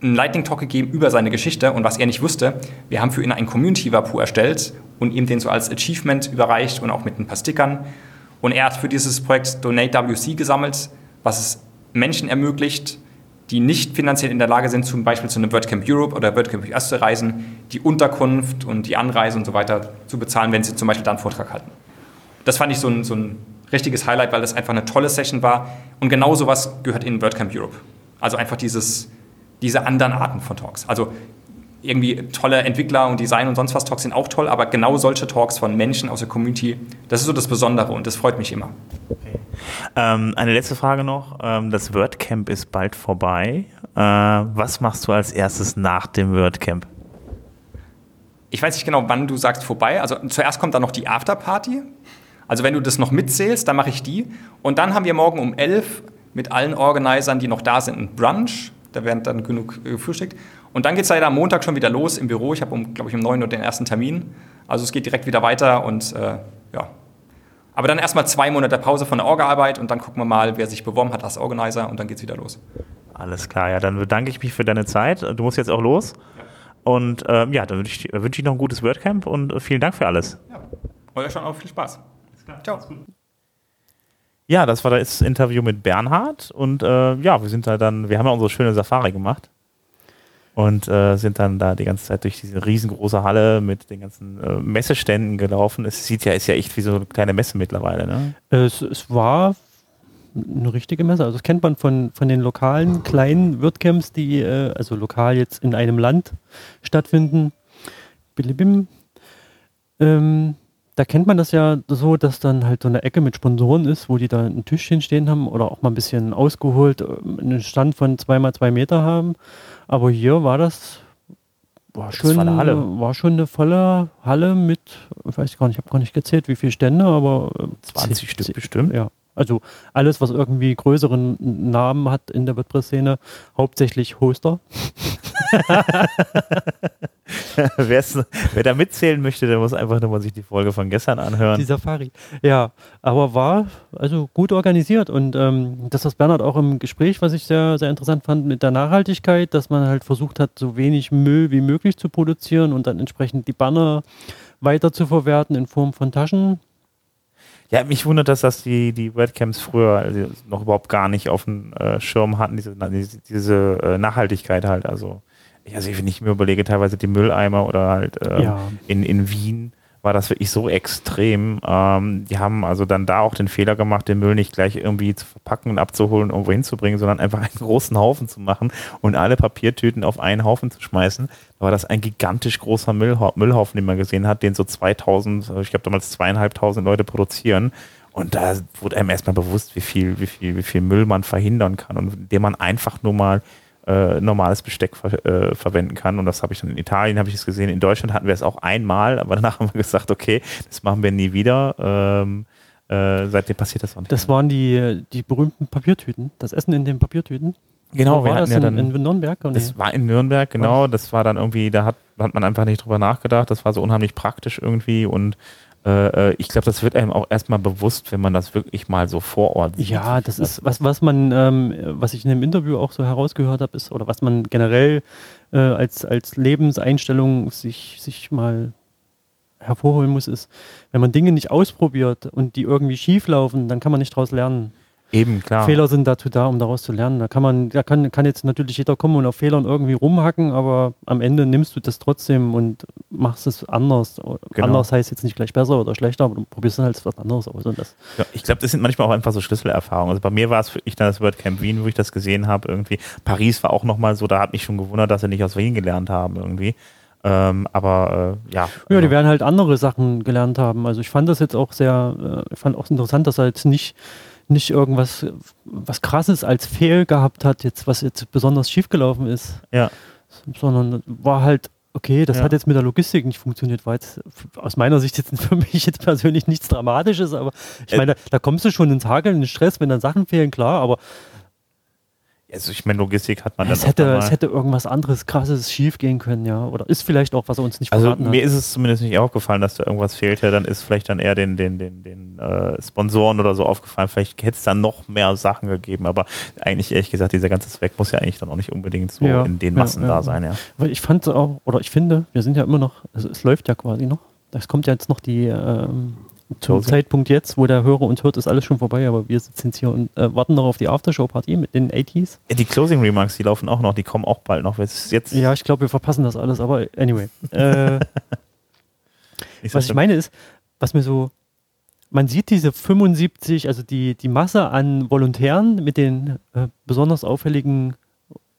einen Lightning Talk gegeben über seine Geschichte und was er nicht wusste, wir haben für ihn einen Community Vapu erstellt und ihm den so als Achievement überreicht und auch mit ein paar Stickern. Und er hat für dieses Projekt Donate WC gesammelt, was es Menschen ermöglicht, die nicht finanziell in der Lage sind, zum Beispiel zu einem WordCamp Europe oder WordCamp US zu reisen, die Unterkunft und die Anreise und so weiter zu bezahlen, wenn sie zum Beispiel da einen Vortrag halten. Das fand ich so ein, so ein richtiges Highlight, weil das einfach eine tolle Session war. Und genau sowas gehört in WordCamp Europe. Also einfach dieses, diese anderen Arten von Talks. Also irgendwie tolle Entwickler und Design und sonst was Talks sind auch toll, aber genau solche Talks von Menschen aus der Community, das ist so das Besondere und das freut mich immer. Ähm, eine letzte Frage noch. Ähm, das WordCamp ist bald vorbei. Äh, was machst du als erstes nach dem WordCamp? Ich weiß nicht genau, wann du sagst vorbei. Also zuerst kommt dann noch die Afterparty. Also wenn du das noch mitzählst, dann mache ich die. Und dann haben wir morgen um 11 mit allen Organisern, die noch da sind, ein Brunch. Da werden dann genug äh, gefrühstückt. Und dann geht es leider am Montag schon wieder los im Büro. Ich habe, um, glaube ich, um 9 Uhr den ersten Termin. Also es geht direkt wieder weiter und äh, ja. Aber dann erstmal zwei Monate Pause von der Orga-Arbeit und dann gucken wir mal, wer sich beworben hat als Organizer und dann geht es wieder los. Alles klar, ja, dann bedanke ich mich für deine Zeit. Du musst jetzt auch los. Und ähm, ja, dann wünsche ich, wünsch ich noch ein gutes WordCamp und äh, vielen Dank für alles. Ja, euch schon auch viel Spaß. Ciao. Ja, das war das Interview mit Bernhard und äh, ja, wir sind da dann, wir haben ja unsere schöne Safari gemacht und äh, sind dann da die ganze Zeit durch diese riesengroße Halle mit den ganzen äh, Messeständen gelaufen. Es sieht ja, ist ja echt wie so eine kleine Messe mittlerweile, ne? Es, es war eine richtige Messe. Also das kennt man von, von den lokalen kleinen WordCamps, die äh, also lokal jetzt in einem Land stattfinden. Bilibim. Ähm, da kennt man das ja so, dass dann halt so eine Ecke mit Sponsoren ist, wo die da ein Tischchen stehen haben oder auch mal ein bisschen ausgeholt, äh, einen Stand von zwei mal zwei Meter haben. Aber hier war das war Das schon, war eine Halle. war schon eine volle Halle mit, ich weiß gar nicht, ich habe gar nicht gezählt, wie viele Stände, aber äh, 20 zeh- Stück zeh- bestimmt. Ja. Also alles, was irgendwie größeren Namen hat in der WordPress-Szene, hauptsächlich Hoster. Wer da mitzählen möchte, der muss einfach nur mal sich die Folge von gestern anhören. Die Safari. Ja, aber war also gut organisiert und ähm, das, was Bernhard auch im Gespräch, was ich sehr, sehr interessant fand, mit der Nachhaltigkeit, dass man halt versucht hat, so wenig Müll wie möglich zu produzieren und dann entsprechend die Banner weiter zu verwerten in Form von Taschen. Ja, mich wundert das, dass die, die WordCamps früher also noch überhaupt gar nicht auf dem äh, Schirm hatten, diese, diese, äh, Nachhaltigkeit halt. Also, also wenn ich mir überlege, teilweise die Mülleimer oder halt ähm, Ja. in, in Wien war das wirklich so extrem. Ähm, die haben also dann da auch den Fehler gemacht, den Müll nicht gleich irgendwie zu verpacken und abzuholen, irgendwo hinzubringen, sondern einfach einen großen Haufen zu machen und alle Papiertüten auf einen Haufen zu schmeißen. Da war das ein gigantisch großer Müllha Müllhaufen, den man gesehen hat, den so 2000, ich glaube damals zweieinhalbtausend Leute produzieren. Und da wurde einem erstmal bewusst, wie viel, wie viel, wie viel Müll man verhindern kann und indem man einfach nur mal äh, normales Besteck ver äh, verwenden kann. Und das habe ich dann in Italien, habe ich es gesehen. In Deutschland hatten wir es auch einmal, aber danach haben wir gesagt, okay, das machen wir nie wieder. Ähm, äh, seitdem passiert das auch nicht. Das waren die, die berühmten Papiertüten, das Essen in den Papiertüten. genau, Wo wir war hatten das ja in, dann. in Nürnberg? Oh, nee. Das war in Nürnberg, genau. Das war dann irgendwie, da hat, hat man einfach nicht drüber nachgedacht. Das war so unheimlich praktisch irgendwie und ich glaube, das wird einem auch erstmal bewusst, wenn man das wirklich mal so vor Ort sieht. Ja, das ist was, was man, ähm, was ich in dem Interview auch so herausgehört habe, ist, oder was man generell äh, als, als Lebenseinstellung sich, sich mal hervorholen muss, ist, wenn man Dinge nicht ausprobiert und die irgendwie schief laufen, dann kann man nicht daraus lernen. Eben, klar. Fehler sind dazu da, um daraus zu lernen. Da kann man, da kann, kann jetzt natürlich jeder kommen und auf Fehlern irgendwie rumhacken, aber am Ende nimmst du das trotzdem und machst es anders. Genau. Anders heißt jetzt nicht gleich besser oder schlechter, aber du probierst dann halt was anderes aus. Und das, Ja, ich glaube, das sind manchmal auch einfach so Schlüsselerfahrungen. Also bei mir war es wirklich dann das WordCamp Wien, wo ich das gesehen habe. Irgendwie Paris war auch nochmal so, da hat mich schon gewundert, dass sie nicht aus Wien gelernt haben irgendwie. Ähm, aber äh, ja. Ja, die werden halt andere Sachen gelernt haben. Also ich fand das jetzt auch sehr, äh, ich fand auch interessant, dass er jetzt nicht, nicht irgendwas was krasses als Fehl gehabt hat, jetzt, was jetzt besonders schief gelaufen ist. Ja. Sondern war halt, okay, das Ja. hat jetzt mit der Logistik nicht funktioniert, war jetzt aus meiner Sicht jetzt für mich jetzt persönlich nichts Dramatisches, aber ich Äh, meine, da, da kommst du schon ins Hakeln, in den Stress, wenn dann Sachen fehlen, klar, aber also ich meine, Logistik hat man es dann hätte, öfter mal. es hätte irgendwas anderes krasses schief gehen können, ja. Oder ist vielleicht auch, was er uns nicht Also verraten mir hat. ist es zumindest nicht aufgefallen, dass da irgendwas fehlte. Dann ist vielleicht dann eher den, den, den, den äh, Sponsoren oder so aufgefallen. Vielleicht hätte es dann noch mehr Sachen gegeben. Aber eigentlich ehrlich gesagt, dieser ganze Zweck muss ja eigentlich dann auch nicht unbedingt so Ja, in den ja, Massen ja, da ja. sein. Ja. Weil ich fand auch, oder ich finde, wir sind ja immer noch, also es läuft ja quasi noch. Es kommt ja jetzt noch die, ähm, zum Closing. Zeitpunkt jetzt, wo der Hörer uns hört, ist alles schon vorbei, aber wir sitzen jetzt hier und äh, warten noch auf die Aftershow-Party mit den 80s. Ja, Die Closing Remarks, die laufen auch noch. Die kommen auch bald noch. Jetzt, Ja, ich glaube, wir verpassen das alles, aber anyway. Äh, was ich meine ist, was mir so, man sieht diese 75, also die, die Masse an Volontären mit den äh, besonders auffälligen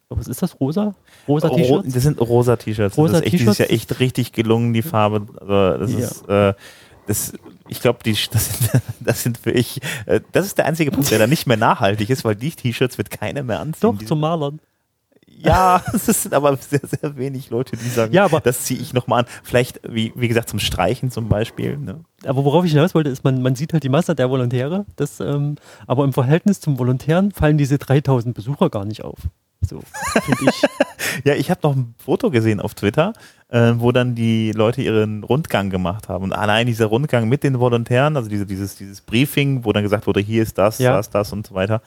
Was ist das? Rosa? Rosa Ro T-Shirts? das sind rosa T-Shirts. Rosa das ist echt, dieses Jahr echt richtig gelungen, die Farbe. Also das Ja. ist, äh, das, ich glaube, die, das, sind, das sind für ich, äh, das ist der einzige Punkt, der da nicht mehr nachhaltig ist, weil die T-Shirts wird keiner mehr anziehen. Doch, zum Malern. ja, es sind aber sehr, sehr wenig Leute, die sagen, Ja, aber- das ziehe ich nochmal an. Vielleicht, wie, wie gesagt, zum Streichen zum Beispiel. Ne? Aber worauf ich hinaus wollte, ist, man, man sieht halt die Masse der Volontäre, das, ähm, aber im Verhältnis zum Volontären fallen diese 3000 Besucher gar nicht auf. So, finde ich. Ja, ich habe noch ein Foto gesehen auf Twitter, äh, wo dann die Leute ihren Rundgang gemacht haben. Und allein dieser Rundgang mit den Volontären, also diese, dieses, dieses Briefing, wo dann gesagt wurde, hier ist das, Ja. das, das und so weiter.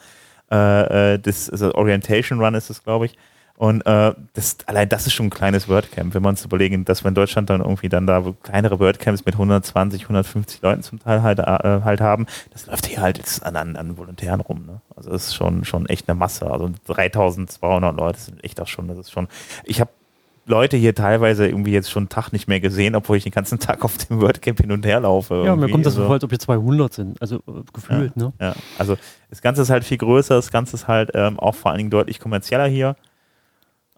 Äh, äh, das also Orientation Run ist das, glaube ich. Und äh, das, allein das ist schon ein kleines WordCamp, wenn man uns überlegen, dass wir in Deutschland dann irgendwie dann da kleinere WordCamps mit 120, 150 Leuten zum Teil halt, äh, halt haben. Das läuft hier halt jetzt an, an, an Volontären rum. Ne? Also das ist schon, schon echt eine Masse. Also 3200 Leute sind echt auch schon, das ist schon. Ich habe Leute hier teilweise irgendwie jetzt schon einen Tag nicht mehr gesehen, obwohl ich den ganzen Tag auf dem WordCamp hin und her laufe. Ja, mir irgendwie. kommt das so Also- vor, als ob hier 200 sind. Also äh, gefühlt, ne? ja, also das Ganze ist halt viel größer, das Ganze ist halt ähm, auch vor allen Dingen deutlich kommerzieller hier.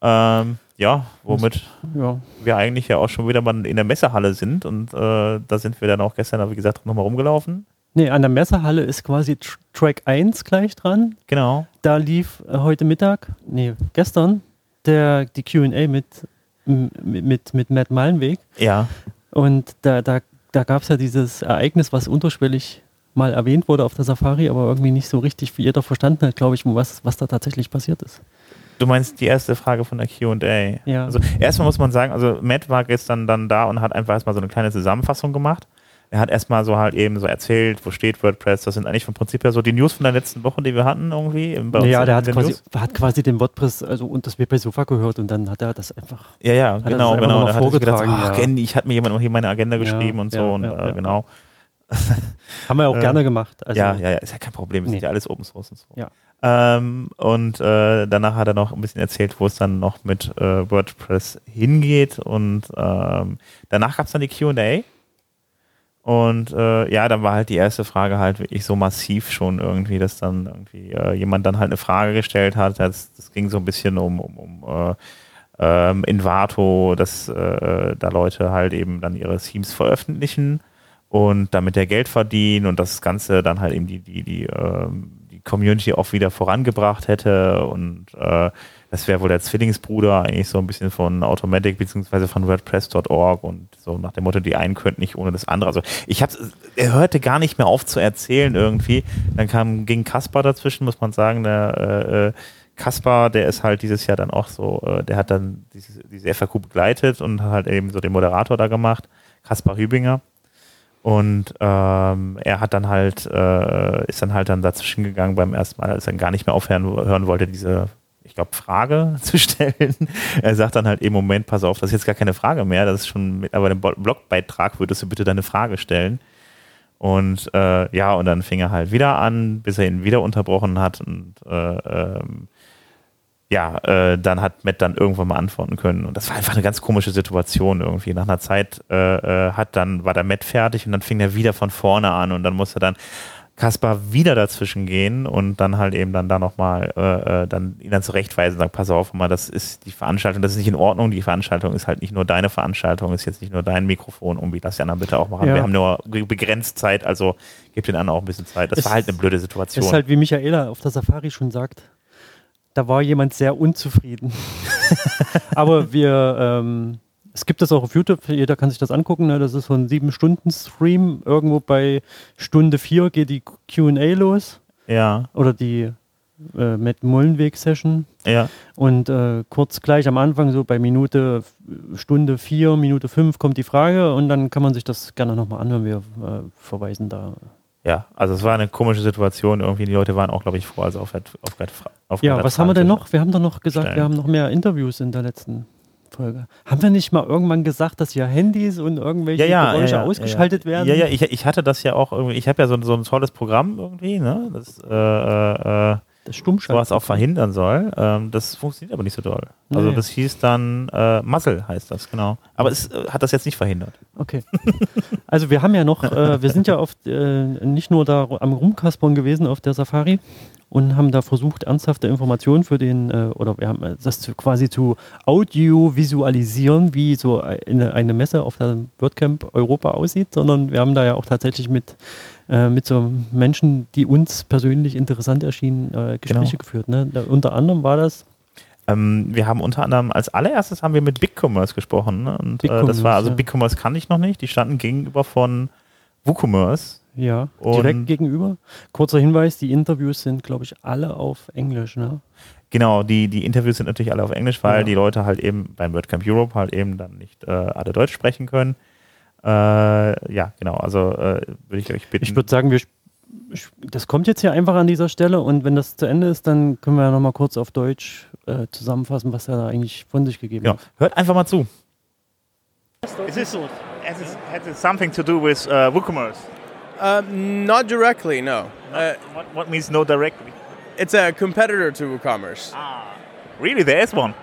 Ähm, ja, womit Ja. wir eigentlich ja auch schon wieder mal in der Messehalle sind und äh, da sind wir dann auch gestern, wie gesagt, nochmal rumgelaufen. Nee, an der Messehalle ist quasi Tr Track 1 gleich dran. Genau. Da lief äh, heute Mittag, nee, gestern, der, die QA mit, mit, mit Matt Malenweg. Ja, Und da, da, da gab es ja dieses Ereignis, was unterschwellig mal erwähnt wurde auf der Safari, aber irgendwie nicht so richtig wie jeder verstanden hat, glaube ich, was, was da tatsächlich passiert ist. du meinst die erste Frage von der Q&A. Ja. Also erstmal muss man sagen, also Matt war gestern dann da und hat einfach erstmal so eine kleine Zusammenfassung gemacht. Er hat erstmal so halt eben so erzählt, wo steht WordPress, das sind eigentlich vom Prinzip her so die News von der letzten Woche, die wir hatten irgendwie. ja, der hat quasi, hat quasi den WordPress also und das WP Sofa gehört und dann hat er das einfach. Ja, ja, genau, genau. nochmal Da hatte ich gedacht, vorgetragen, ach, ja. Ich hatte mir jemand noch hier meine Agenda Ja, geschrieben und so ja, und ja, äh, ja. genau. Haben wir auch Äh, gerne gemacht. Also, ja, ja, ja, ist ja kein Problem, ist Nee. ja alles Open Source und so. Ja. Ähm, und äh, danach hat er noch ein bisschen erzählt, wo es dann noch mit äh, WordPress hingeht und ähm, danach gab es dann die Q&A und äh, ja, dann war halt die erste Frage halt wirklich so massiv schon irgendwie, dass dann irgendwie äh, jemand dann halt eine Frage gestellt hat. Das, das ging so ein bisschen um, um, um äh, ähm, Invato, dass äh, da Leute halt eben dann ihre Themes veröffentlichen und damit der Geld verdienen und das Ganze dann halt eben die, die, die, ähm, die Community auch wieder vorangebracht hätte und äh, das wäre wohl der Zwillingsbruder eigentlich so ein bisschen von Automatic beziehungsweise von WordPress.org und so nach dem Motto, die einen könnten nicht ohne das andere. Also ich habe, er hörte gar nicht mehr auf zu erzählen irgendwie. Dann kam ging Kaspar dazwischen, muss man sagen. Der äh, äh, Kaspar, der ist halt dieses Jahr dann auch so, äh, der hat dann diese, diese FAQ begleitet und hat halt eben so den Moderator da gemacht, Kaspar Hübinger. Und ähm, er hat dann halt, äh, ist dann halt dann dazwischen gegangen beim ersten Mal, als er gar nicht mehr aufhören hören wollte, diese, ich glaube, Frage zu stellen. Er sagt dann halt im Moment, pass auf, das ist jetzt gar keine Frage mehr, das ist schon mittlerweile ein Blogbeitrag, würdest du bitte deine Frage stellen. Und äh, ja, und dann fing er halt wieder an, bis er ihn wieder unterbrochen hat und äh, ähm, ja, äh, dann hat Matt dann irgendwann mal antworten können. Und das war einfach eine ganz komische Situation irgendwie. Nach einer Zeit äh, äh, hat dann, war der Matt fertig und dann fing er wieder von vorne an und dann musste dann Kaspar wieder dazwischen gehen und dann halt eben dann da nochmal äh, äh, dann ihn dann zurechtweisen und sagen, pass auf, mal, das ist die Veranstaltung, das ist nicht in Ordnung, die Veranstaltung ist halt nicht nur deine Veranstaltung, ist jetzt nicht nur dein Mikrofon, irgendwie lass die anderen bitte auch machen. Ja. Wir haben nur begrenzt Zeit, also gib den anderen auch ein bisschen Zeit. Das Es war halt eine blöde Situation. ist halt, wie Michaela auf der Safari schon sagt, da war jemand sehr unzufrieden. Aber wir, ähm, es gibt das auch auf YouTube, jeder kann sich das angucken. Ne? Das ist so ein sieben Stunden Stream. Irgendwo bei Stunde vier geht die QA los ja, oder die äh, Matt Mullenweg Session. ja. Und äh, kurz gleich am Anfang, so bei Minute, Stunde vier, Minute fünf kommt die Frage und dann kann man sich das gerne nochmal anhören. Wir äh, verweisen da. Ja, also es war eine komische Situation. Irgendwie die Leute waren auch, glaube ich, froh, als auf, auf, auf Ja, was haben wir denn noch? Wir haben doch noch gesagt, stellen. wir haben noch mehr Interviews in der letzten Folge. Haben wir nicht mal irgendwann gesagt, dass hier Handys und irgendwelche ja, ja, Geräusche ja, ja, ausgeschaltet ja, werden? Ja, ja, ich, ich hatte das ja auch irgendwie, ich habe ja so, so ein tolles Programm irgendwie, ne, das äh, äh, Das Stummschalten. sowas auch verhindern soll. Ähm, das funktioniert aber nicht so doll. Also Nee. das hieß dann äh, Muzzle heißt das, genau. Aber es äh, hat das jetzt nicht verhindert. Okay. Also wir haben ja noch, äh, wir sind ja oft äh, nicht nur da am Rumkaspern gewesen auf der Safari und haben da versucht, ernsthafte Informationen für den, äh, oder wir haben äh, das zu, quasi zu Audio visualisieren, wie so eine, eine Messe auf der WordCamp Europa aussieht, sondern wir haben da ja auch tatsächlich mit, äh, mit so Menschen, die uns persönlich interessant erschienen, äh, Gespräche Genau. geführt. Ne? Da, unter anderem war das Ähm, wir haben unter anderem als allererstes haben wir mit BigCommerce gesprochen. Ne? Und äh, das war, also. BigCommerce kannte ich noch nicht. Die standen gegenüber von WooCommerce. Ja, Und- direkt gegenüber. Kurzer Hinweis, die Interviews sind, glaube ich, alle auf Englisch. Ne? Genau, die, die Interviews sind natürlich alle auf Englisch, weil Ja. die Leute halt eben beim WordCamp Europe halt eben dann nicht äh, alle Deutsch sprechen können. Äh, ja, genau, also äh, würde ich euch bitten. Ich würde sagen, wir, das kommt jetzt hier einfach an dieser Stelle und wenn das zu Ende ist, dann können wir ja nochmal kurz auf Deutsch äh, zusammenfassen, was er da eigentlich von sich gegeben ja, hat. hört einfach mal zu. Is this, has it, has it something to do with uh, WooCommerce? Um, not directly, no. Uh, What, what means no directly? it's a competitor to WooCommerce. Ah, really, there is one.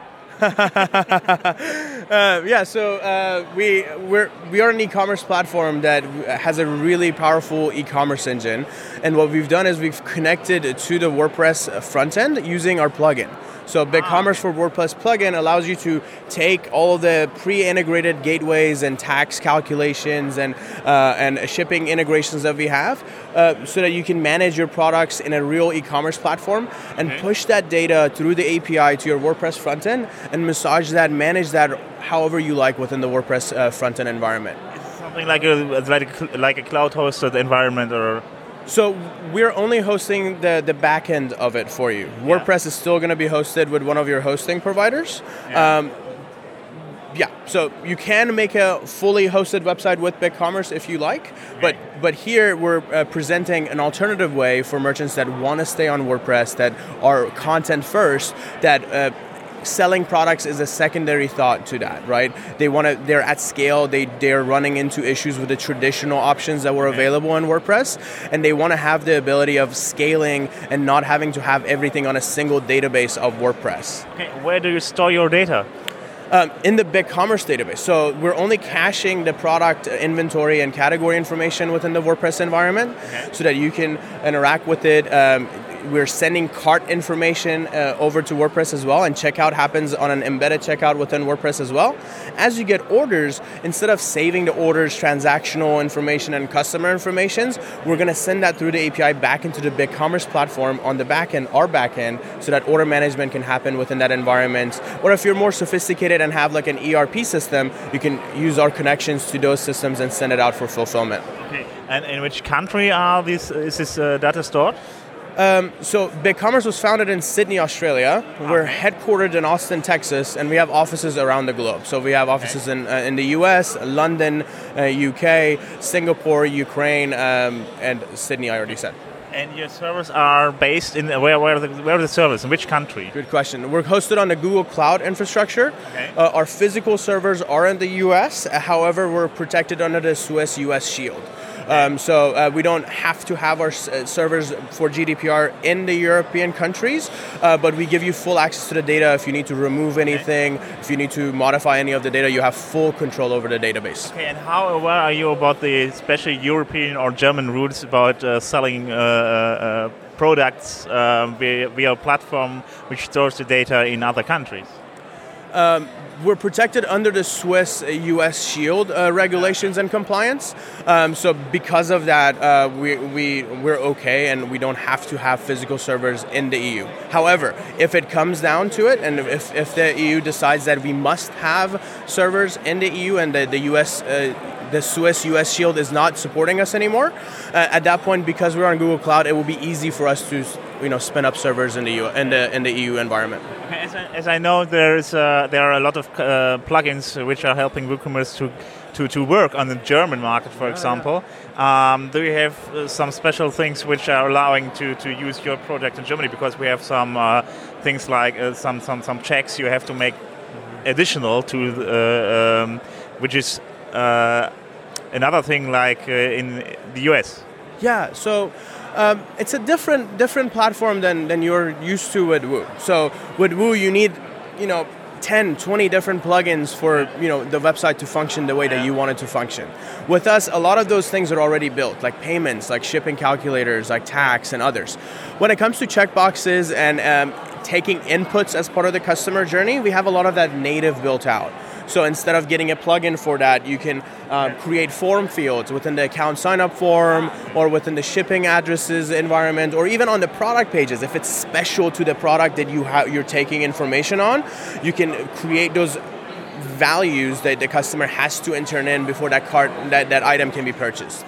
Uh, yeah, so uh, we we're we are an e-commerce platform that has a really powerful e-commerce engine, and what we've done is we've connected to the WordPress front end using our plugin. So BigCommerce for WordPress plugin allows you to take all of the pre-integrated gateways and tax calculations and uh, and shipping integrations that we have, uh, so that you can manage your products in a real e-commerce platform and push that data through the API to your WordPress front end and massage that, manage that however you like within the WordPress uh, front end environment. Something like a like a, like a cloud hosted environment or So we're only hosting the, the back end of it for you. WordPress is still going to be hosted with one of your hosting providers. Um, yeah, so you can make a fully hosted website with BigCommerce if you like, but but here we're uh, presenting an alternative way for merchants that want to stay on WordPress, that are content first, that uh, selling products is a secondary thought to that, right? They want to, they're at scale, they they're running into issues with the traditional options that were available in WordPress, and they want to have the ability of scaling and not having to have everything on a single database of WordPress okay, where do you store your data? um, in the BigCommerce database. So we're only caching the product inventory and category information within the WordPress environment so that you can interact with it. Um, we're sending cart information uh, over to WordPress as well, and checkout happens on an embedded checkout within WordPress as well. As you get orders, instead of saving the orders, transactional information, and customer informations, we're going to send that through the API back into the BigCommerce platform on the back end, our back end, so that order management can happen within that environment. Or if you're more sophisticated and have like an ERP system, you can use our connections to those systems and send it out for fulfillment. Okay. And in which country are these is this uh, data stored? So BigCommerce was founded in Sydney, Australia. We're headquartered in Austin, Texas, and we have offices around the globe. So we have offices in, uh, in the U.S., London, uh, UK, Singapore, Ukraine, um, and Sydney. I already said. And your servers are based in where where are the where are the servers in which country? Good question. We're hosted on the Google Cloud infrastructure. Okay. Uh, our physical servers are in the U.S. However, we're protected under the Swiss U.S. Shield. Um, so uh, we don't have to have our s- uh, servers for GDPR in the European countries, uh, but we give you full access to the data. If you need to remove anything, if you need to modify any of the data, you have full control over the database. Okay, and how aware are you about the special European or German rules about uh, selling uh, uh, products uh, via, via a platform which stores the data in other countries? We're protected under the Swiss U.S. Shield uh, regulations and compliance. Um, so because of that, uh, we, we we're okay, and we don't have to have physical servers in the EU. However, if it comes down to it, and if, if the EU decides that we must have servers in the EU, and the, the U.S. Uh, the Swiss US Shield is not supporting us anymore. Uh, at that point, because we're on Google Cloud, it will be easy for us to, you know, spin up servers in the EU, in the in the EU environment. Okay, As I, as I know, there is uh, there are a lot of uh, plugins which are helping WooCommerce to, to, to work on the German market, for example. Um, do you have uh, some special things which are allowing to, to use your project in Germany? Because we have some uh, things like uh, some, some some checks you have to make additional to uh, um, which is uh, another thing like uh, in the US. Yeah, so um, it's a different different platform than, than you're used to with Woo. So with Woo, you need, you know, 10 20 different plugins for you know the website to function the way that you want it to function with us a lot of those things are already built like payments like shipping calculators like tax and others when it comes to checkboxes and um, taking inputs as part of the customer journey we have a lot of that native built out so instead of getting a plugin for that, you can uh, create form fields within the account sign up form or within the shipping addresses environment or even on the product pages. If it's special to the product that you ha- you're taking information on, you can create those values that the customer has to enter in before that cart that, that item can be purchased.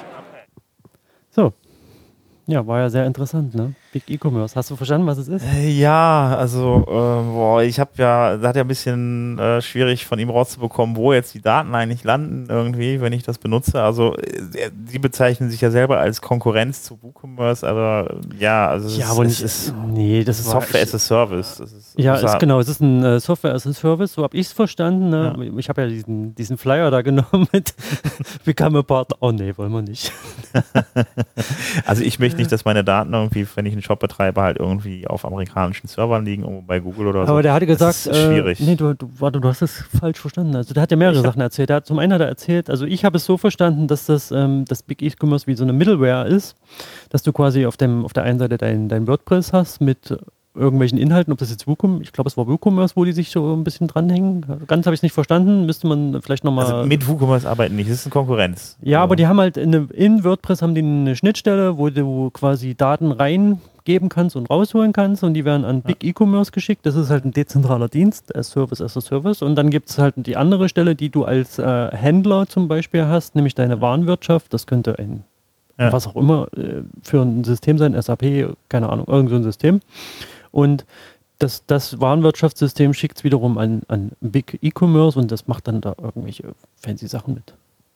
So. Ja, war ja sehr interessant, ne? Big E-Commerce. Hast du verstanden, was es ist? Äh, Ja, also, äh, boah, ich habe ja, das hat ja ein bisschen äh, schwierig von ihm rauszubekommen, wo jetzt die Daten eigentlich landen irgendwie, wenn ich das benutze. Also, äh, die bezeichnen sich ja selber als Konkurrenz zu WooCommerce, aber ja, also es Ja, ist, aber es nicht. ist, nee, das ist war. Software as a Service. Ist, Ja, ist genau. Es ist ein äh, Software as a Service, so habe ich es verstanden. Ne? Ich habe ja diesen, diesen Flyer da genommen mit Become a Partner. Oh nee, wollen wir nicht. Also ich möchte nicht, dass meine Daten irgendwie, wenn ich einen Shop betreibe, halt irgendwie auf amerikanischen Servern liegen, irgendwo bei Google oder so. Aber der hatte Das gesagt, ist äh, schwierig. nee, du, du, warte, du hast es falsch verstanden. Also der hat ja mehrere Ich Sachen erzählt. Der hat, zum einen hat er erzählt, also ich habe es so verstanden, dass das, ähm, das Big E-Commerce wie so eine Middleware ist, dass du quasi auf, dem, auf der einen Seite dein, dein WordPress hast mit irgendwelchen Inhalten, ob das jetzt WooCommerce, ich glaube es war WooCommerce, wo die sich so ein bisschen dranhängen. Ganz habe ich es nicht verstanden, müsste man vielleicht nochmal... also mit WooCommerce arbeiten nicht, das ist eine Konkurrenz. Ja, Also, aber die haben halt eine, in WordPress haben die eine Schnittstelle, wo du quasi Daten reingeben kannst und rausholen kannst und die werden an Big E-Commerce geschickt. Das ist halt ein dezentraler Dienst, as Service as a Service. Und dann gibt es halt die andere Stelle, die du als äh, Händler zum Beispiel hast, nämlich deine Warenwirtschaft. Das könnte ein, Ja. was auch immer, äh, für ein System sein, SAP, keine Ahnung, irgend so ein System. Und das, das Warenwirtschaftssystem schickt es wiederum an, an Big E-Commerce und das macht dann da irgendwelche fancy Sachen mit.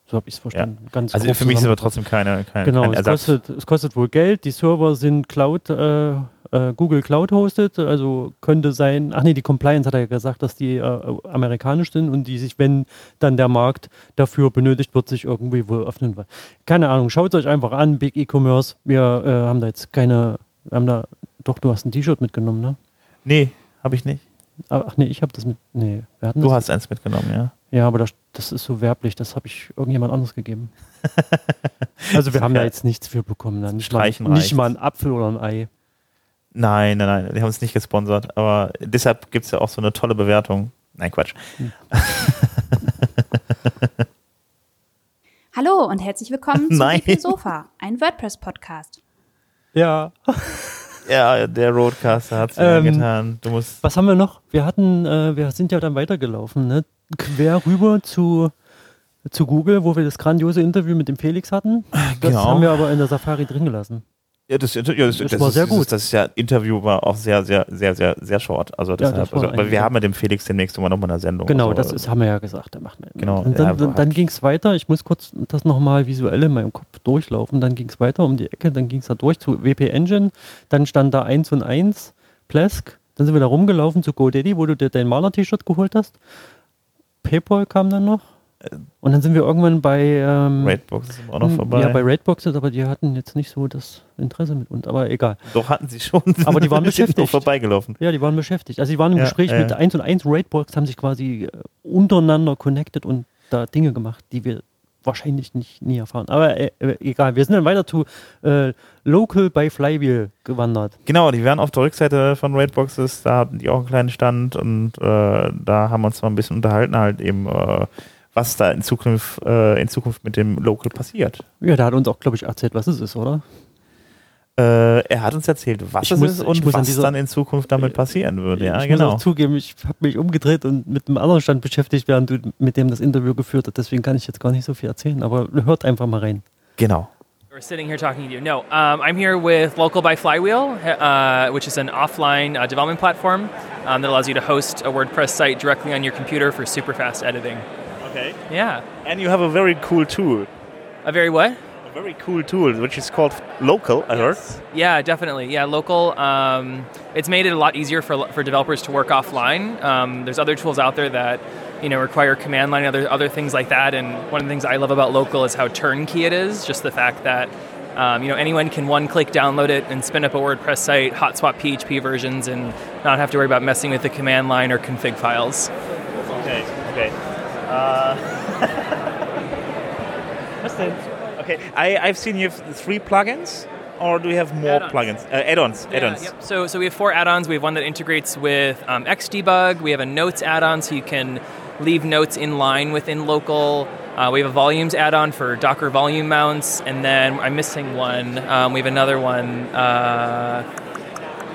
So habe ich es verstanden. Ganz Also für mich ist aber trotzdem keine, kein, Genau, kein es kostet, es kostet wohl Geld. Die Server sind Cloud, äh, äh, Google Cloud hosted. Also könnte sein, ach nee, die Compliance hat er ja gesagt, dass die äh, amerikanisch sind und die sich, wenn dann der Markt dafür benötigt wird, sich irgendwie wohl öffnen will. Keine Ahnung, schaut es euch einfach an, Big E-Commerce. Wir äh, haben da jetzt keine, wir haben da, doch, du hast ein T-Shirt mitgenommen, ne? Nee, habe ich nicht. Ah, Ach nee, ich habe das mit, nee, wir hatten Du das. hast eins mitgenommen, ja. Ja, aber das, das ist so werblich, das habe ich irgendjemand anderes gegeben. also wir haben da jetzt nichts für bekommen. Dann. Nicht, mal, Streichen nicht reicht's. mal ein Apfel oder ein Ei. Nein, nein, nein, die haben uns nicht gesponsert, aber deshalb gibt es ja auch so eine tolle Bewertung. Nein, Quatsch. Hallo und herzlich willkommen zum Nein. Sofa, ein WordPress-Podcast. Ja. Ja, der Roadcaster hat es Ähm, getan. Du musst. Was haben wir noch? Wir hatten, äh, wir sind ja dann weitergelaufen, ne? Quer rüber zu, zu Google, wo wir das grandiose Interview mit dem Felix hatten. Das Genau. haben wir aber in der Safari drin gelassen. Ja, das, ja, das, Das das, war ist, sehr gut. Das ist ja Interview war auch sehr, sehr, sehr, sehr, sehr short. Also deshalb, war also, aber wir haben mit dem Felix demnächst immer noch mal eine Sendung. Genau, also, das ist, haben wir ja gesagt. Der macht Genau, Und ja, dann, dann, dann ging es weiter. Ich muss kurz das nochmal visuell in meinem Kopf durchlaufen. Dann ging es weiter um die Ecke. Dann ging es da durch zu WP Engine. Dann stand da 1 und 1, Plesk. Dann sind wir da rumgelaufen zu GoDaddy, wo du dir dein Maler-T-Shirt geholt hast. PayPal kam dann noch. Und dann sind wir irgendwann bei. Ähm, Raidbox ist auch noch vorbei. Ja, bei Raidboxes, aber die hatten jetzt nicht so das Interesse mit uns. Aber egal. Doch hatten sie schon. Aber die waren beschäftigt. vorbeigelaufen. Ja, die waren beschäftigt. Also die waren im Ja, Gespräch ja. mit 1 und 1 Raidbox, haben sich quasi äh, untereinander connected und da Dinge gemacht, die wir wahrscheinlich nicht nie erfahren. Aber äh, äh, egal, wir sind dann weiter zu äh, Local by Flywheel gewandert. Genau, die waren auf der Rückseite von Raidboxes, da hatten die auch einen kleinen Stand und äh, da haben wir uns mal ein bisschen unterhalten, halt eben, äh, was da in Zukunft, äh, in Zukunft mit dem Local passiert. Ja, da hat uns auch, glaube ich, erzählt, was es ist, oder? Äh, er hat uns erzählt, was Ich es muss- ist und muss was dieser- dann in Zukunft damit passieren würde. Ja, ich muss genau. auch zugeben, ich habe mich umgedreht und mit einem anderen Stand beschäftigt, während du mit dem das Interview geführt hast. Deswegen kann ich jetzt gar nicht so viel erzählen, aber hört einfach mal rein. Genau. We're sitting here talking to you. No, um, I'm here with Local by Flywheel, uh, which is an offline uh, development platform um, that allows you to host a WordPress site directly on your computer for super fast editing. Okay. Yeah. And you have a very cool tool. A very what? A very cool tool, which is called Local, I heard. Yeah, definitely. Yeah, local. Um, it's made it a lot easier for, for developers to work offline. Um, there's other tools out there that you know require command line, other other things like that. And one of the things I love about local is how turnkey it is. Just the fact that um, you know anyone can one click download it and spin up a WordPress site, hot swap PHP versions, and not have to worry about messing with the command line or config files. Denn? Okay, I, I've seen you have three plugins, or do you have more Add-ons. plugins? Uh, add-ons, Yeah, add-ons. yep. So, so we have four add-ons. We have one that integrates with um, Xdebug. We have a Notes add-on, so you can leave notes in line within local. Uh, we have a Volumes add-on for Docker volume mounts, and then I'm missing one. Um, we have another one, uh,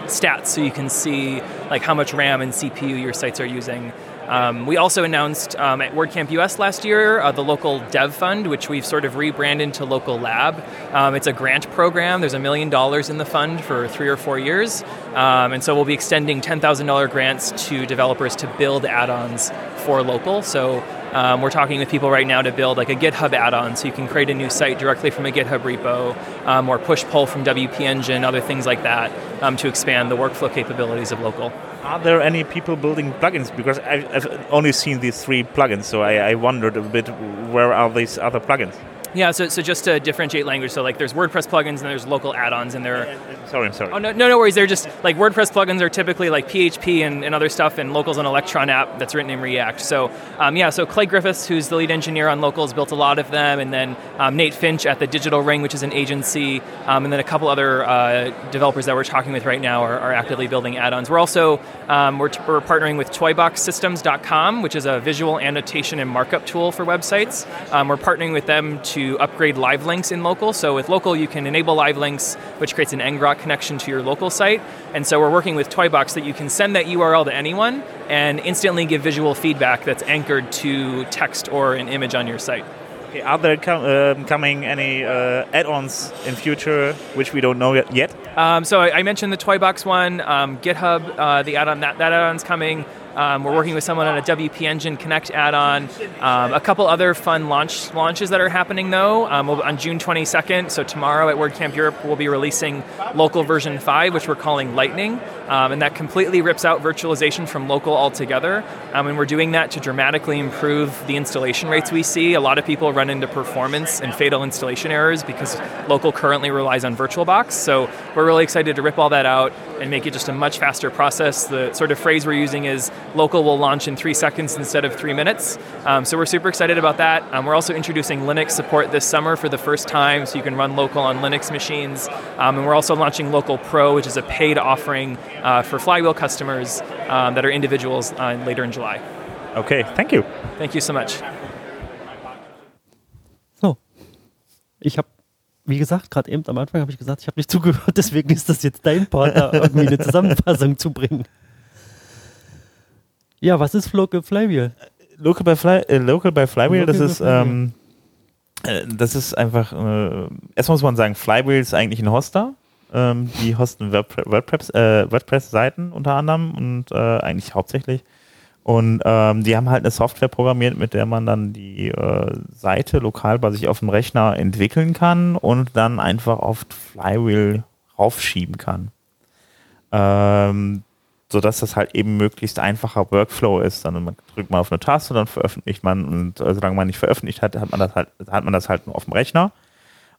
stats, so you can see like how much RAM and CPU your sites are using. Um, we also announced um, at WordCamp US last year uh, the local Dev Fund, which we've sort of rebranded to Local Lab. Um, it's a grant program. There's a million dollars in the fund for three or four years, um, and so we'll be extending $10,000 grants to developers to build add-ons for local. So um, we're talking with people right now to build like a GitHub add-on, so you can create a new site directly from a GitHub repo, um, or push pull from WP Engine, other things like that, um, to expand the workflow capabilities of local. Are there any people building plugins? Because I've, only seen these three plugins, so I, I wondered a bit where are these other plugins? Yeah, so, so just to differentiate language, so like there's WordPress plugins and there's local add-ons, and they're Sorry, I'm sorry. Oh no, no, no worries. They're just like WordPress plugins are typically like PHP and, and other stuff, and Local's an Electron app that's written in React. So um, yeah, so Clay Griffiths, who's the lead engineer on Locals, built a lot of them, and then um, Nate Finch at the Digital Ring, which is an agency, um, and then a couple other uh, developers that we're talking with right now are, are actively building add-ons. We're also um, we're, t- we're partnering with ToyBoxSystems.com, which is a visual annotation and markup tool for websites. Um, we're partnering with them to upgrade live links in Local. So with Local, you can enable live links, which creates an ngrok connection to your local site. And so we're working with Toybox that you can send that URL to anyone and instantly give visual feedback that's anchored to text or an image on your site. Okay, are there com- um coming any uh, add-ons in future which we don't know yet- yet? Um, so I, I mentioned the Toybox one, um, GitHub, uh, the add-on that, that add-on's coming. Um, we're working with someone on a WP Engine Connect add-on. Um, a couple other fun launch launches that are happening though. Um, on June 22nd, so tomorrow at WordCamp Europe, we'll be releasing local version 5, which we're calling Lightning, um, and that completely rips out virtualization from local altogether. Um, and we're doing that to dramatically improve the installation rates we see. A lot of people run into performance and fatal installation errors because local currently relies on VirtualBox. So we're really excited to rip all that out and make it just a much faster process. The sort of phrase we're using is local will launch in three seconds instead of three minutes. Um, so we're super excited about that. Um, we're also introducing Linux support this summer for the first time, so you can run local on Linux machines. Um, and we're also launching Local Pro, which is a paid offering uh, for Flywheel customers um, that are individuals uh, later in July. Okay, thank you. Thank you so much. So. Ich habe, wie gesagt, gerade eben am Anfang habe ich gesagt, ich habe nicht zugehört, deswegen ist das jetzt dein Part, da irgendwie eine Zusammenfassung zu bringen. Ja, was ist Local Flywheel? Local by, Fly, äh, Local by Flywheel, Local das ist, ähm, äh, das ist einfach, äh, erstmal muss man sagen, Flywheel ist eigentlich ein Hoster. Ähm, die hosten WordPre- WordPress, äh, WordPress-Seiten unter anderem und äh, eigentlich hauptsächlich. Und ähm, die haben halt eine Software programmiert, mit der man dann die äh, Seite lokal bei sich auf dem Rechner entwickeln kann und dann einfach auf Flywheel raufschieben kann. Ähm, sodass das halt eben möglichst einfacher Workflow ist. Dann man drückt man auf eine Taste, dann veröffentlicht man und äh, solange man nicht veröffentlicht hat, hat man das halt, hat man das halt nur auf dem Rechner.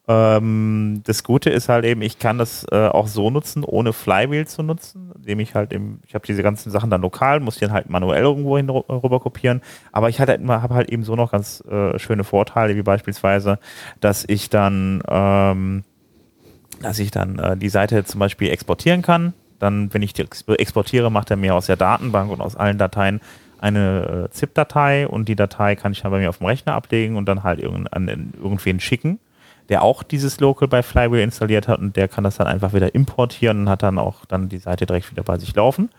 Ähm, das Gute ist halt eben, ich kann das äh, auch so nutzen, ohne Flywheel zu nutzen, indem ich halt eben, ich habe diese ganzen Sachen dann lokal, muss die dann halt manuell irgendwo hin rüber kopieren, aber ich halt habe halt eben so noch ganz äh, schöne Vorteile, wie beispielsweise, dass ich dann ähm, dass ich dann äh, die Seite zum Beispiel exportieren kann. Dann, wenn ich die ex- exportiere, macht er mir aus der Datenbank und aus allen Dateien eine äh, ZIP-Datei und die Datei kann ich dann bei mir auf dem Rechner ablegen und dann halt irgend, an an irgendwen schicken, der auch dieses Local bei Flywheel installiert hat und der kann das dann einfach wieder importieren und hat dann auch dann die Seite direkt wieder bei sich laufen.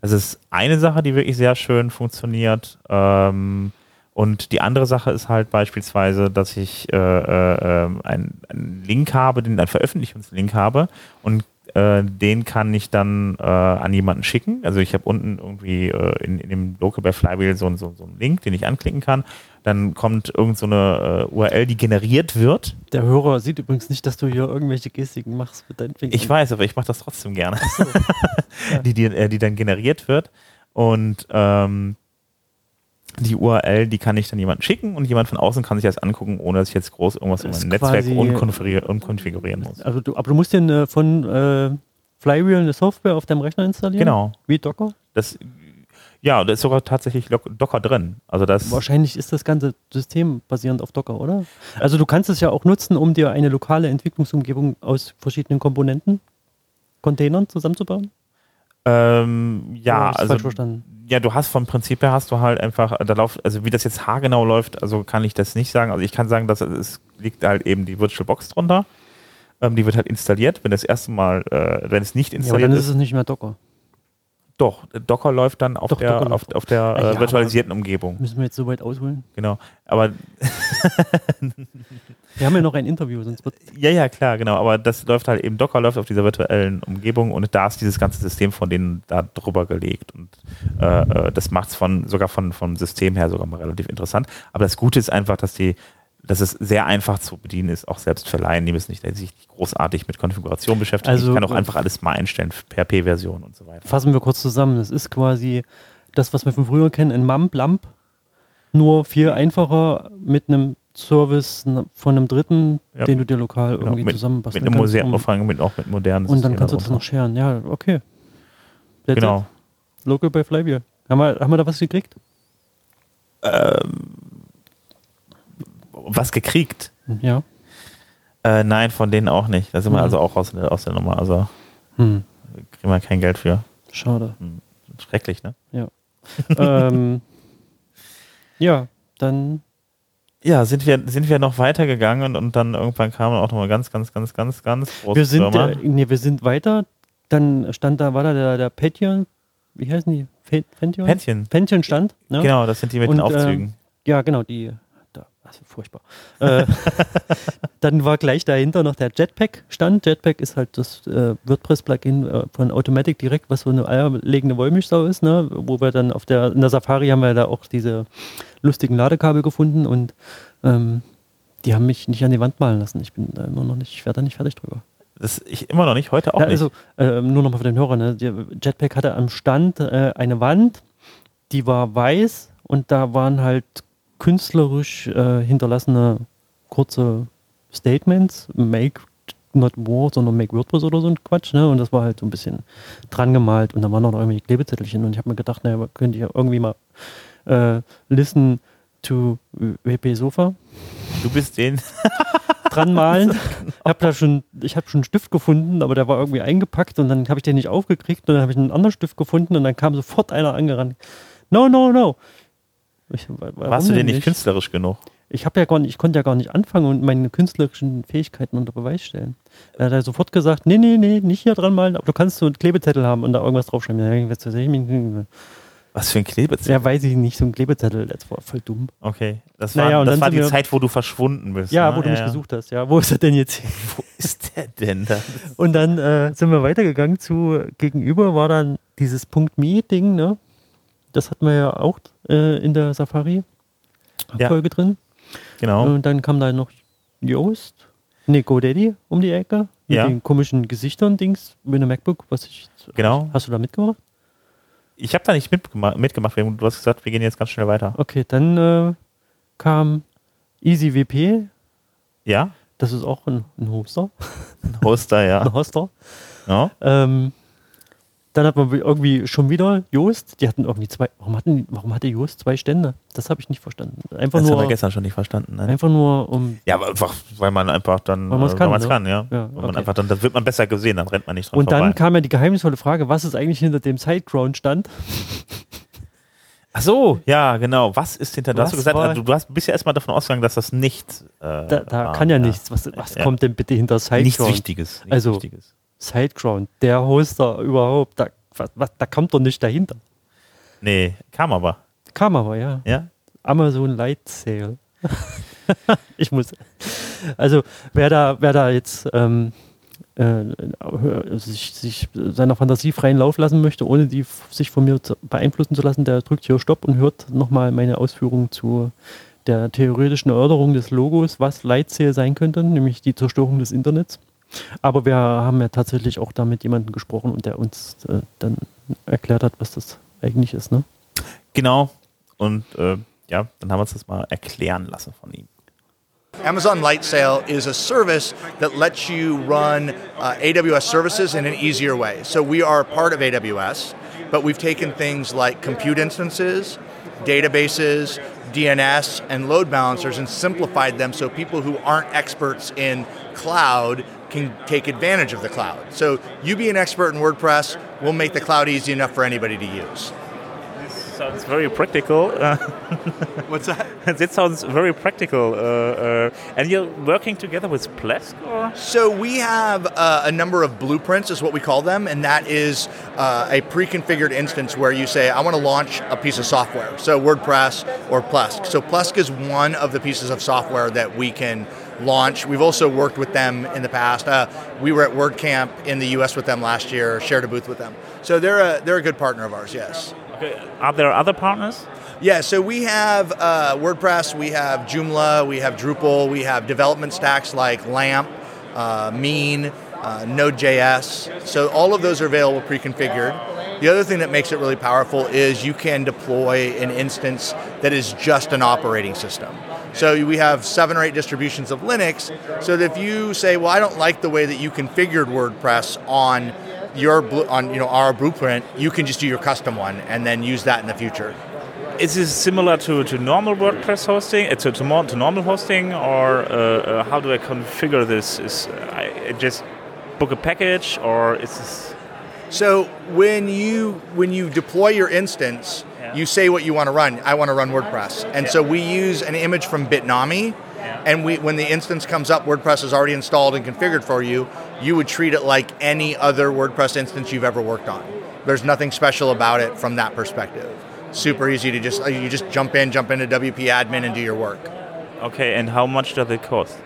Das ist eine Sache, die wirklich sehr schön funktioniert. Ähm, und die andere Sache ist halt beispielsweise, dass ich äh, äh, ähm, einen, einen Link habe, den einen Veröffentlichungslink habe und äh, den kann ich dann äh, an jemanden schicken. Also ich habe unten irgendwie äh, in, in dem Local bei Flywheel so, so, so einen Link, den ich anklicken kann. Dann kommt irgend so eine äh, URL, die generiert wird. Der Hörer sieht übrigens nicht, dass du hier irgendwelche Gestiken machst mit deinen Fingern. Ich weiß, aber ich mache das trotzdem gerne. die, die, äh, die dann generiert wird. Und ähm, die URL, die kann ich dann jemandem schicken und jemand von außen kann sich das angucken, ohne dass ich jetzt groß irgendwas in Das meinem ist Netzwerk unkonfigurieren, unkonfigurieren muss. Also du, aber du musst eine, von äh, Flywheel eine Software auf deinem Rechner installieren? Genau. Wie Docker? Das, Ja, da ist sogar tatsächlich Docker drin. Also das Wahrscheinlich ist das ganze System basierend auf Docker, oder? Also du kannst es ja auch nutzen, um dir eine lokale Entwicklungsumgebung aus verschiedenen Komponenten, Containern zusammenzubauen. Ähm, ja, ich's also ja, du hast vom Prinzip her hast du halt einfach, da läuft, also wie das jetzt haargenau läuft, also kann ich das nicht sagen. Also ich kann sagen, dass es liegt halt eben die VirtualBox drunter. Ähm, die wird halt installiert, wenn das erste Mal, äh, wenn es nicht Ja, aber installiert dann ist, ist es nicht mehr Docker. Doch, Docker läuft dann auf Doch, der, auf, auf der Ja, äh, virtualisierten Umgebung. Müssen wir jetzt so weit ausholen? Genau. Aber Wir haben ja noch ein Interview, sonst wird. Ja, ja, klar, genau. Aber das läuft halt eben, Docker läuft auf dieser virtuellen Umgebung und da ist dieses ganze System von denen da drüber gelegt. Und äh, äh, das macht es von, sogar von, vom System her sogar mal relativ interessant. Aber das Gute ist einfach, dass die, dass es sehr einfach zu bedienen ist, auch selbst für Laien, die müssen nicht, sich nicht großartig mit Konfiguration beschäftigen. Also- ich kann auch einfach alles mal einstellen, PHP-Version und so weiter. Fassen wir kurz zusammen. Das ist quasi das, was wir von früher kennen, ein MAMP, LAMP. Nur viel einfacher mit einem Service von einem Dritten, Ja. den du dir lokal Genau, irgendwie mit, zusammenbasteln mit einem kannst. Museum, um- vor allem mit, auch mit modernen Und dann kannst du das noch scheren. Ja, okay. That's Genau. it. Local by Flybeer. Haben wir, haben wir da was gekriegt? Was gekriegt? Ja. Äh, nein, von denen auch nicht. Da sind wir Mhm. also auch aus, der- aus der Nummer. Also Hm. kriegen wir kein Geld für. Schade. Schrecklich, ne? ähm, ja, dann Ja, sind wir, sind wir noch weitergegangen und, und dann irgendwann kam auch nochmal ganz, ganz, ganz, ganz, ganz große wir sind, Firma. äh, nee, wir sind weiter. Dann stand da, war da der, der Pention, wie heißen die? Fe- Pention? Pension. Stand. Ne? Genau, das sind die mit Und, den Aufzügen. ähm, Ja, genau, die. Also furchtbar. äh, dann war gleich dahinter noch der Jetpack stand. Jetpack ist halt das äh, WordPress-Plugin äh, von Automatic direkt, was so eine eierlegende Wollmilchsau ist, ne? Wo wir dann auf der, in der Safari haben wir da auch diese lustigen Ladekabel gefunden und ähm, die haben mich nicht an die Wand malen lassen. Ich bin da immer noch nicht, ich werde da nicht fertig drüber. das ich immer noch nicht, heute auch Ja, nicht. also äh, nur nochmal für den Hörer, ne? Der Jetpack hatte am Stand äh, eine Wand, die war weiß und da waren halt künstlerisch äh, hinterlassene kurze Statements, make not Word, sondern make WordPress oder so ein Quatsch, ne? Und das war halt so ein bisschen dran gemalt und da waren noch irgendwie Klebezettelchen und ich habe mir gedacht, naja, könnte ich ja irgendwie mal äh, listen to WP Sofa Du bist den. dran malen. hab da schon, ich habe schon einen Stift gefunden, aber der war irgendwie eingepackt und dann habe ich den nicht aufgekriegt und dann habe ich einen anderen Stift gefunden und dann kam sofort einer angerannt. No, no, no. Ich, Warst du denn nicht künstlerisch genug? Ich habe ja gar nicht, ich konnte ja gar nicht anfangen und meine künstlerischen Fähigkeiten unter Beweis stellen. Da hat er sofort gesagt, nee, nee, nee, nicht hier dran malen, aber du kannst so einen Klebezettel haben und da irgendwas draufschreiben. Ja, was für ein Klebezettel? Ja, weiß ich nicht, so ein Klebezettel, das war voll dumm. Okay. Das war, Naja, und das war die Zeit, wo du verschwunden bist. Ja, ne? wo du mich gesucht hast, ja. Wo ist er denn jetzt? Wo ist der denn da? Und dann äh, sind wir weitergegangen zu gegenüber war dann dieses Punkt Me Ding, ne? Das hatten wir ja auch äh, in der Safari Ja. Drin. Genau. Und dann kam da noch Yoast, ne GoDaddy um die Ecke mit Ja. den komischen Gesichtern Dings mit einem MacBook, was ich Genau. Hast du da mitgemacht? Ich habe da nicht mitgemacht, mitgemacht. Du hast gesagt, wir gehen jetzt ganz schnell weiter. Okay, dann äh, kam EasyWP, Ja? das ist auch ein, ein Hoster, Ein Hoster, ja. ein Hoster. ja. Ähm, dann hat man irgendwie schon wieder Joost. Die hatten irgendwie zwei. Warum, hatten, warum hatte Joost zwei Stände? Das habe ich nicht verstanden. Einfach Das haben wir nur, gestern schon nicht verstanden. Ne? einfach nur um. Ja, aber einfach, weil man einfach dann, Weil man's äh, kann, ne? kann, ja. Ja, Weil man okay. einfach dann, dann wird man besser gesehen, dann rennt man nicht dran Und dann vorbei. kam ja die geheimnisvolle Frage, was ist eigentlich hinter dem Sideground stand? Ach so, ja, genau. Was ist hinter das? Was Du gesagt, war- du, du hast bist ja erstmal davon ausgegangen, dass das nicht. Äh, Da, da kann ja, nichts. Was, was Ja. kommt denn bitte hinter Sideground? Nichts Wichtiges. Nichts Also- Wichtiges. Sideground, der Hoster überhaupt, da, was, was, da kommt doch nicht dahinter. Nee, kam aber. Kam aber, ja. Ja. Amazon Light Sale. ich muss. Also, wer da, wer da jetzt ähm, äh, sich, sich seiner Fantasie freien Lauf lassen möchte, ohne die sich von mir zu, beeinflussen zu lassen, der drückt hier Stopp und hört nochmal meine Ausführungen zu der theoretischen Erörterung des Logos, was Light Sale sein könnte, nämlich die Zerstörung des Internets. Aber wir haben ja tatsächlich auch da mit jemandem gesprochen und der uns äh, dann erklärt hat, was das eigentlich ist. Ne? Genau. Und äh, ja, dann haben wir uns das mal erklären lassen von ihm. Amazon Light Sale is a service that lets you run uh, AWS services in an easier way. So we are part of AWS. but we've taken things like compute instances, databases, DNS, and load balancers and simplified them so people who aren't experts in cloud can take advantage of the cloud. So you be an expert in WordPress, we'll make the cloud easy enough for anybody to use. Sounds very practical. What's that? that sounds very practical. Uh, uh, and you're working together with Plesk? Or? So we have uh, a number of blueprints, is what we call them, and that is uh, a pre-configured instance where you say, "I want to launch a piece of software." So WordPress or Plesk. So Plesk is one of the pieces of software that we can launch. We've also worked with them in the past. Uh, we were at WordCamp in the U.S. with them last year, shared a booth with them. So they're a they're a good partner of ours. Yes. Are there other partners? Yeah, so we have uh, WordPress, we have Joomla, we have Drupal, we have development stacks like LAMP, uh, Mean, uh, Node.js. So all of those are available pre-configured. The other thing that makes it really powerful is you can deploy an instance that is just an operating system. So we have seven or eight distributions of Linux. So that if you say, "Well, I don't like the way that you configured WordPress on your blu- on you know our blueprint," you can just do your custom one and then use that in the future. Is this similar to, to normal WordPress hosting, uh, to, to, to normal hosting, or uh, uh, how do I configure this? Is I just book a package, or is this? So when you when you deploy your instance, Yeah. you say what you want to run. I want to run WordPress, and so we use an image from Bitnami. And we, when the instance comes up, WordPress is already installed and configured for you. You would treat it like any other WordPress instance you've ever worked on. There's nothing special about it from that perspective. Super easy to just you just jump in, jump into WP Admin, and do your work. Okay, and how much does it cost?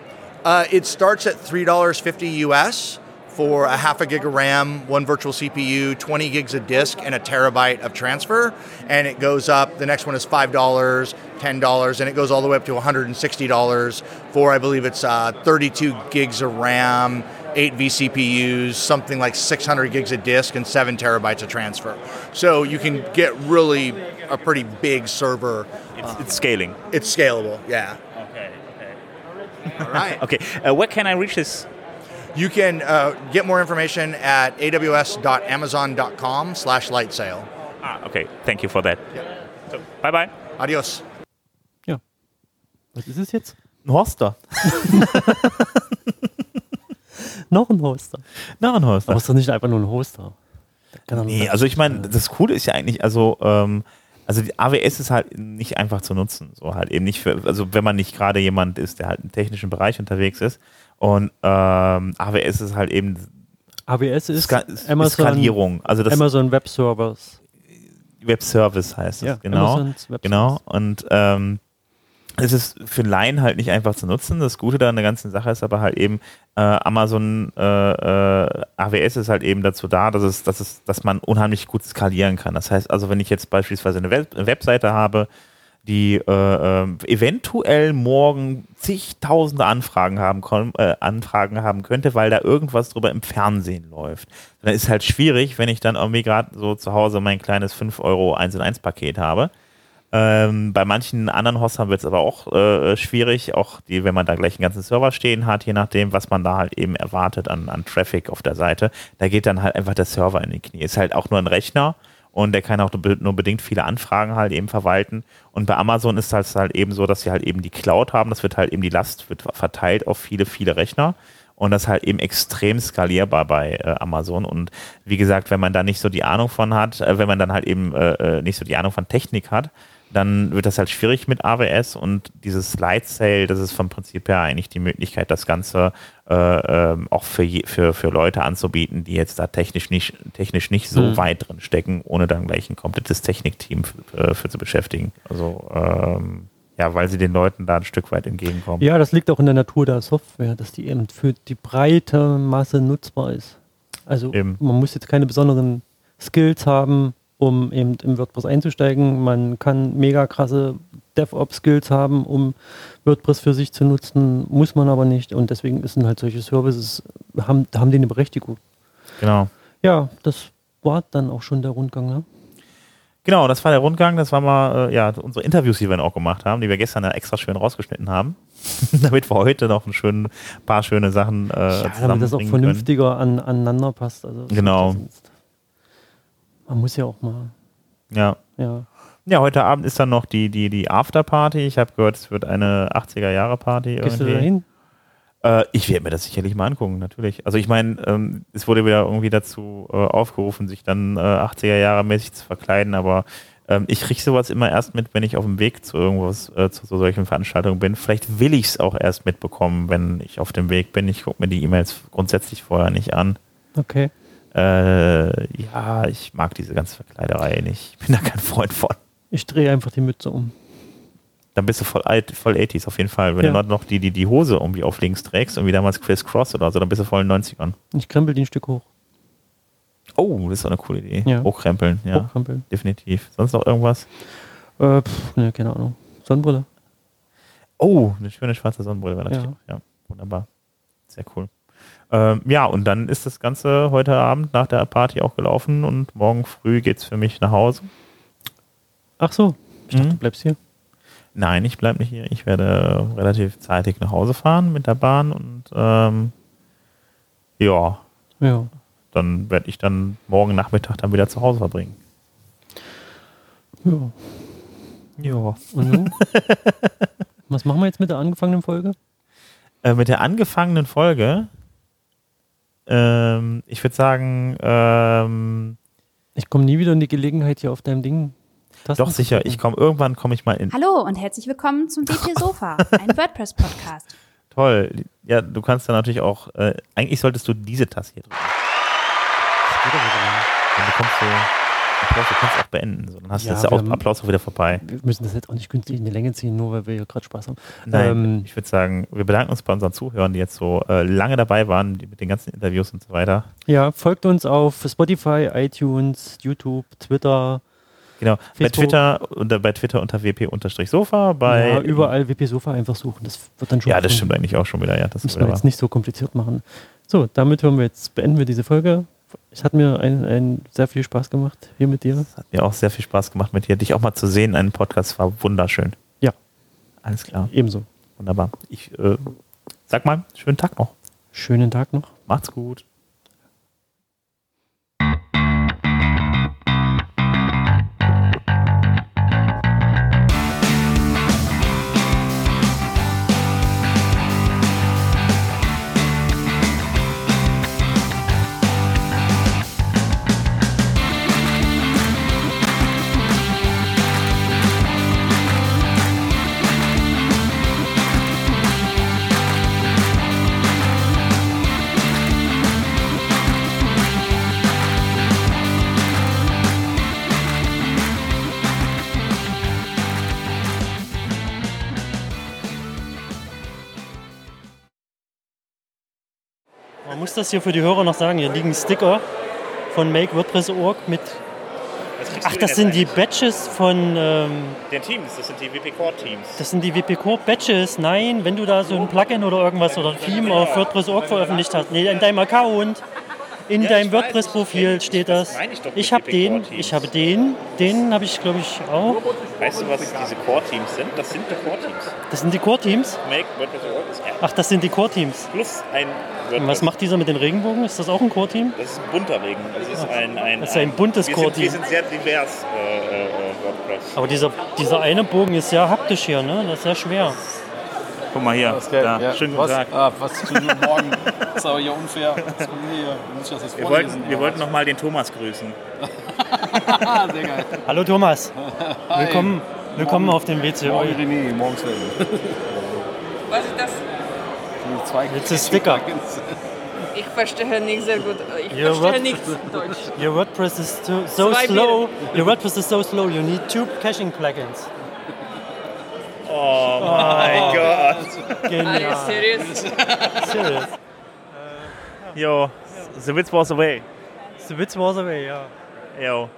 Uh, it starts at three dollars fifty US for a half a gig of RAM, one virtual CPU, 20 gigs of disk, and a terabyte of transfer. And it goes up. The next one is five dollars, ten dollars, and it goes all the way up to 160 dollars for I believe it's uh, 32 gigs of RAM. Eight vCPUs, something like 600 gigs of disk, and seven terabytes of transfer. So you can get really a pretty big server. It's, it's scaling. It's scalable, yeah. Okay, okay. All right. Okay, uh, where can I reach this? You can uh, get more information at aws.amazon.com slash light sale. Ah, okay, thank you for that. So, bye bye. Adios. Was ist es jetzt? Ein Hoster. Noch ein Hoster. Noch ein Hoster. Aber ist doch nicht einfach nur ein Hoster. Nee, also ich meine, das Coole ist ja eigentlich, also, ähm, also die AWS ist halt nicht einfach zu nutzen. So halt eben nicht für, also wenn man nicht gerade jemand ist, der halt im technischen Bereich unterwegs ist. Und ähm, AWS ist halt eben AWS ist Ska ist Amazon, Skalierung. Also das Amazon Web Servers. Web Service heißt es, Ja, genau. Web Genau. Und ähm, es ist für Laien halt nicht einfach zu nutzen. Das Gute da an der ganzen Sache ist aber halt eben, äh, Amazon äh, äh, AWS ist halt eben dazu da, dass es, dass es, dass man unheimlich gut skalieren kann. Das heißt also, wenn ich jetzt beispielsweise eine, Web Webseite habe, die äh, äh, eventuell morgen zigtausende Anfragen haben, äh, Anfragen haben könnte, weil da irgendwas drüber im Fernsehen läuft. Dann ist halt schwierig, wenn ich dann irgendwie gerade so zu Hause mein kleines 5 Euro 1 in 1 Paket habe. Ähm, bei manchen anderen Hostern wird es aber auch äh, schwierig, auch die, wenn man da gleich einen ganzen Server stehen hat, je nachdem, was man da halt eben erwartet an, an Traffic auf der Seite, da geht dann halt einfach der Server in die Knie. Ist halt auch nur ein Rechner und der kann auch nur bedingt viele Anfragen halt eben verwalten. Und bei Amazon ist das halt eben so, dass sie halt eben die Cloud haben, das wird halt eben die Last wird verteilt auf viele, viele Rechner. Und das ist halt eben extrem skalierbar bei äh, Amazon. Und wie gesagt, wenn man da nicht so die Ahnung von hat, äh, wenn man dann halt eben äh, äh, nicht so die Ahnung von Technik hat, dann wird das halt schwierig mit AWS und dieses Light Sale, das ist vom Prinzip her eigentlich die Möglichkeit, das Ganze äh, ähm, auch für, je, für, für Leute anzubieten, die jetzt da technisch nicht, technisch nicht so Mhm. weit drin stecken, ohne dann gleich ein komplettes Technikteam für, äh, für zu beschäftigen. Also ähm, ja, weil sie den Leuten da ein Stück weit entgegenkommen. Ja, das liegt auch in der Natur der Software, dass die eben für die breite Masse nutzbar ist. Also Eben. man muss jetzt keine besonderen Skills haben, um eben im WordPress einzusteigen. Man kann mega krasse DevOps-Skills haben, um WordPress für sich zu nutzen, muss man aber nicht. Und deswegen sind halt solche Services, haben, haben die eine Berechtigung. Genau. Ja, das war dann auch schon der Rundgang. Ne? Genau, das war der Rundgang. Das war mal äh, ja, unsere Interviews, die wir dann auch gemacht haben, die wir gestern ja extra schön rausgeschnitten haben, damit wir heute noch ein schön, paar schöne Sachen äh, Ja, damit das auch vernünftiger an, aneinander passt. Also Genau. sonst- Man muss ja auch mal. Ja. Ja. Ja, heute Abend ist dann noch die, die, die Afterparty. Ich habe gehört, es wird eine 80er-Jahre-Party. Gehst du da irgendwie. hin? Äh, ich werde mir das sicherlich mal angucken, natürlich. Also ich meine, ähm, es wurde wieder irgendwie dazu äh, aufgerufen, sich dann äh, 80er-Jahre-mäßig zu verkleiden, aber ähm, ich kriege sowas immer erst mit, wenn ich auf dem Weg zu irgendwas, äh, zu so solchen Veranstaltungen bin. Vielleicht will ich es auch erst mitbekommen, wenn ich auf dem Weg bin. Ich gucke mir die E-Mails grundsätzlich vorher nicht an. Okay. Äh, ja, ich mag diese ganze Verkleiderei nicht. Ich bin da kein Freund von. Ich drehe einfach die Mütze um. Dann bist du voll alt, voll 80s auf jeden Fall. Wenn Ja. du noch die, die, die Hose irgendwie auf links trägst, irgendwie damals Chris Cross oder so, dann bist du voll in den 90ern. Ich krempel die ein Stück hoch. Oh, das ist doch eine coole Idee. Ja. Hochkrempeln, ja. Hochkrempeln. Definitiv. Sonst noch irgendwas? Äh, pff, ne, keine Ahnung. Sonnenbrille. Oh, eine schöne schwarze Sonnenbrille wäre Ja. natürlich. Ja. wunderbar. Sehr cool. Ähm, ja, und dann ist das Ganze heute Abend nach der Party auch gelaufen und morgen früh geht es für mich nach Hause. Ach so. Ich dachte, Mhm. du bleibst hier. Nein, ich bleibe nicht hier. Ich werde relativ zeitig nach Hause fahren mit der Bahn und ähm, ja, Ja. dann werde ich dann morgen Nachmittag dann wieder zu Hause verbringen. Ja. Ja. Und? Was machen wir jetzt mit der angefangenen Folge? Äh, mit der angefangenen Folge, ähm, ich würde sagen, ähm, Ich komme nie wieder in die Gelegenheit, hier auf deinem Ding. Tasten doch sicher, ich komme irgendwann komme ich mal in. Hallo und herzlich willkommen zum WP Sofa, ein WordPress-Podcast. Toll. Ja, du kannst dann natürlich auch, äh, eigentlich solltest du diese Taste hier drücken. Das geht aber so lange. Dann bekommst du Applaus, du kannst auch beenden. So. Dann hast du Ja, das wir auch, haben- Applaus auch wieder vorbei. Wir müssen das jetzt auch nicht künstlich in die Länge ziehen, nur weil wir hier gerade Spaß haben. Nein, Ähm, ich würde sagen, wir bedanken uns bei unseren Zuhörern, die jetzt so äh, lange dabei waren, die, mit den ganzen Interviews und so weiter. Ja, folgt uns auf Spotify, iTunes, YouTube, Twitter, Genau. Bei Facebook. Twitter, unter, bei Twitter unter wp-sofa, bei ja, überall WP Sofa einfach suchen. Das wird dann schon. Ja, das stimmt eigentlich auch schon wieder. Ja, das Müssen wir jetzt nicht so kompliziert machen. So, damit hören wir jetzt, beenden wir diese Folge. Es hat mir ein, ein sehr viel Spaß gemacht hier mit dir. Hat mir auch sehr viel Spaß gemacht mit dir. Dich auch mal zu sehen in einem Podcast war wunderschön. Ja. Alles klar. Ebenso. Wunderbar. Ich äh, sag mal, schönen Tag noch. Schönen Tag noch. Macht's gut. Das hier für die Hörer noch sagen. Hier liegen Sticker von MakeWordPress.org mit. Ach, das sind die Badges von. Ähm, Den Teams, das sind die WP Core Teams. das sind die WP Core Badges. Nein, wenn du da so ein Plugin oder irgendwas oder ein Theme auf WordPress.org veröffentlicht hast. Nee, in deinem Account. In Ja, deinem WordPress-Profil steht das das. ich Ich habe den, ich habe den, den habe ich glaube ich auch. Weißt du, was diese Core Teams sind? Das sind die Core Teams. Das sind die Core-Teams. Make WordPress ist Ach, das sind die Core-Teams. plus ein Und was macht dieser mit den Regenbogen? Ist das auch ein Core-Team? Das ist ein bunter Regen. Das ist ein, ein, Das ist ein buntes wir Core sind, wir sind sehr divers, äh, äh, WordPress. Aber dieser, dieser eine Bogen ist sehr haptisch hier, ne? Das ist sehr schwer. Guck mal hier. Da. ja. Schönen guten was? Tag. Ah, was? Schönen guten Morgen. Das ist aber hier unfair. Was kommt hier? Muss ich das jetzt Wir wollten, wir wollten noch mal den Thomas grüßen. Sehr geil. Hallo Thomas. Hi. Willkommen, willkommen auf dem WC. Morgen René, morgen Sven. Was ist das? Jetzt ist Sticker. Ich verstehe nicht sehr gut. Ich Ja, verstehe nichts Deutsch. Your WordPress is too, so Zwei slow. Your WordPress is so slow. You need two caching plugins. Oh mein oh. Gott. Are you Genial. serious? Serious. Jo, the witz was away. The Witz was away, yeah. Jo.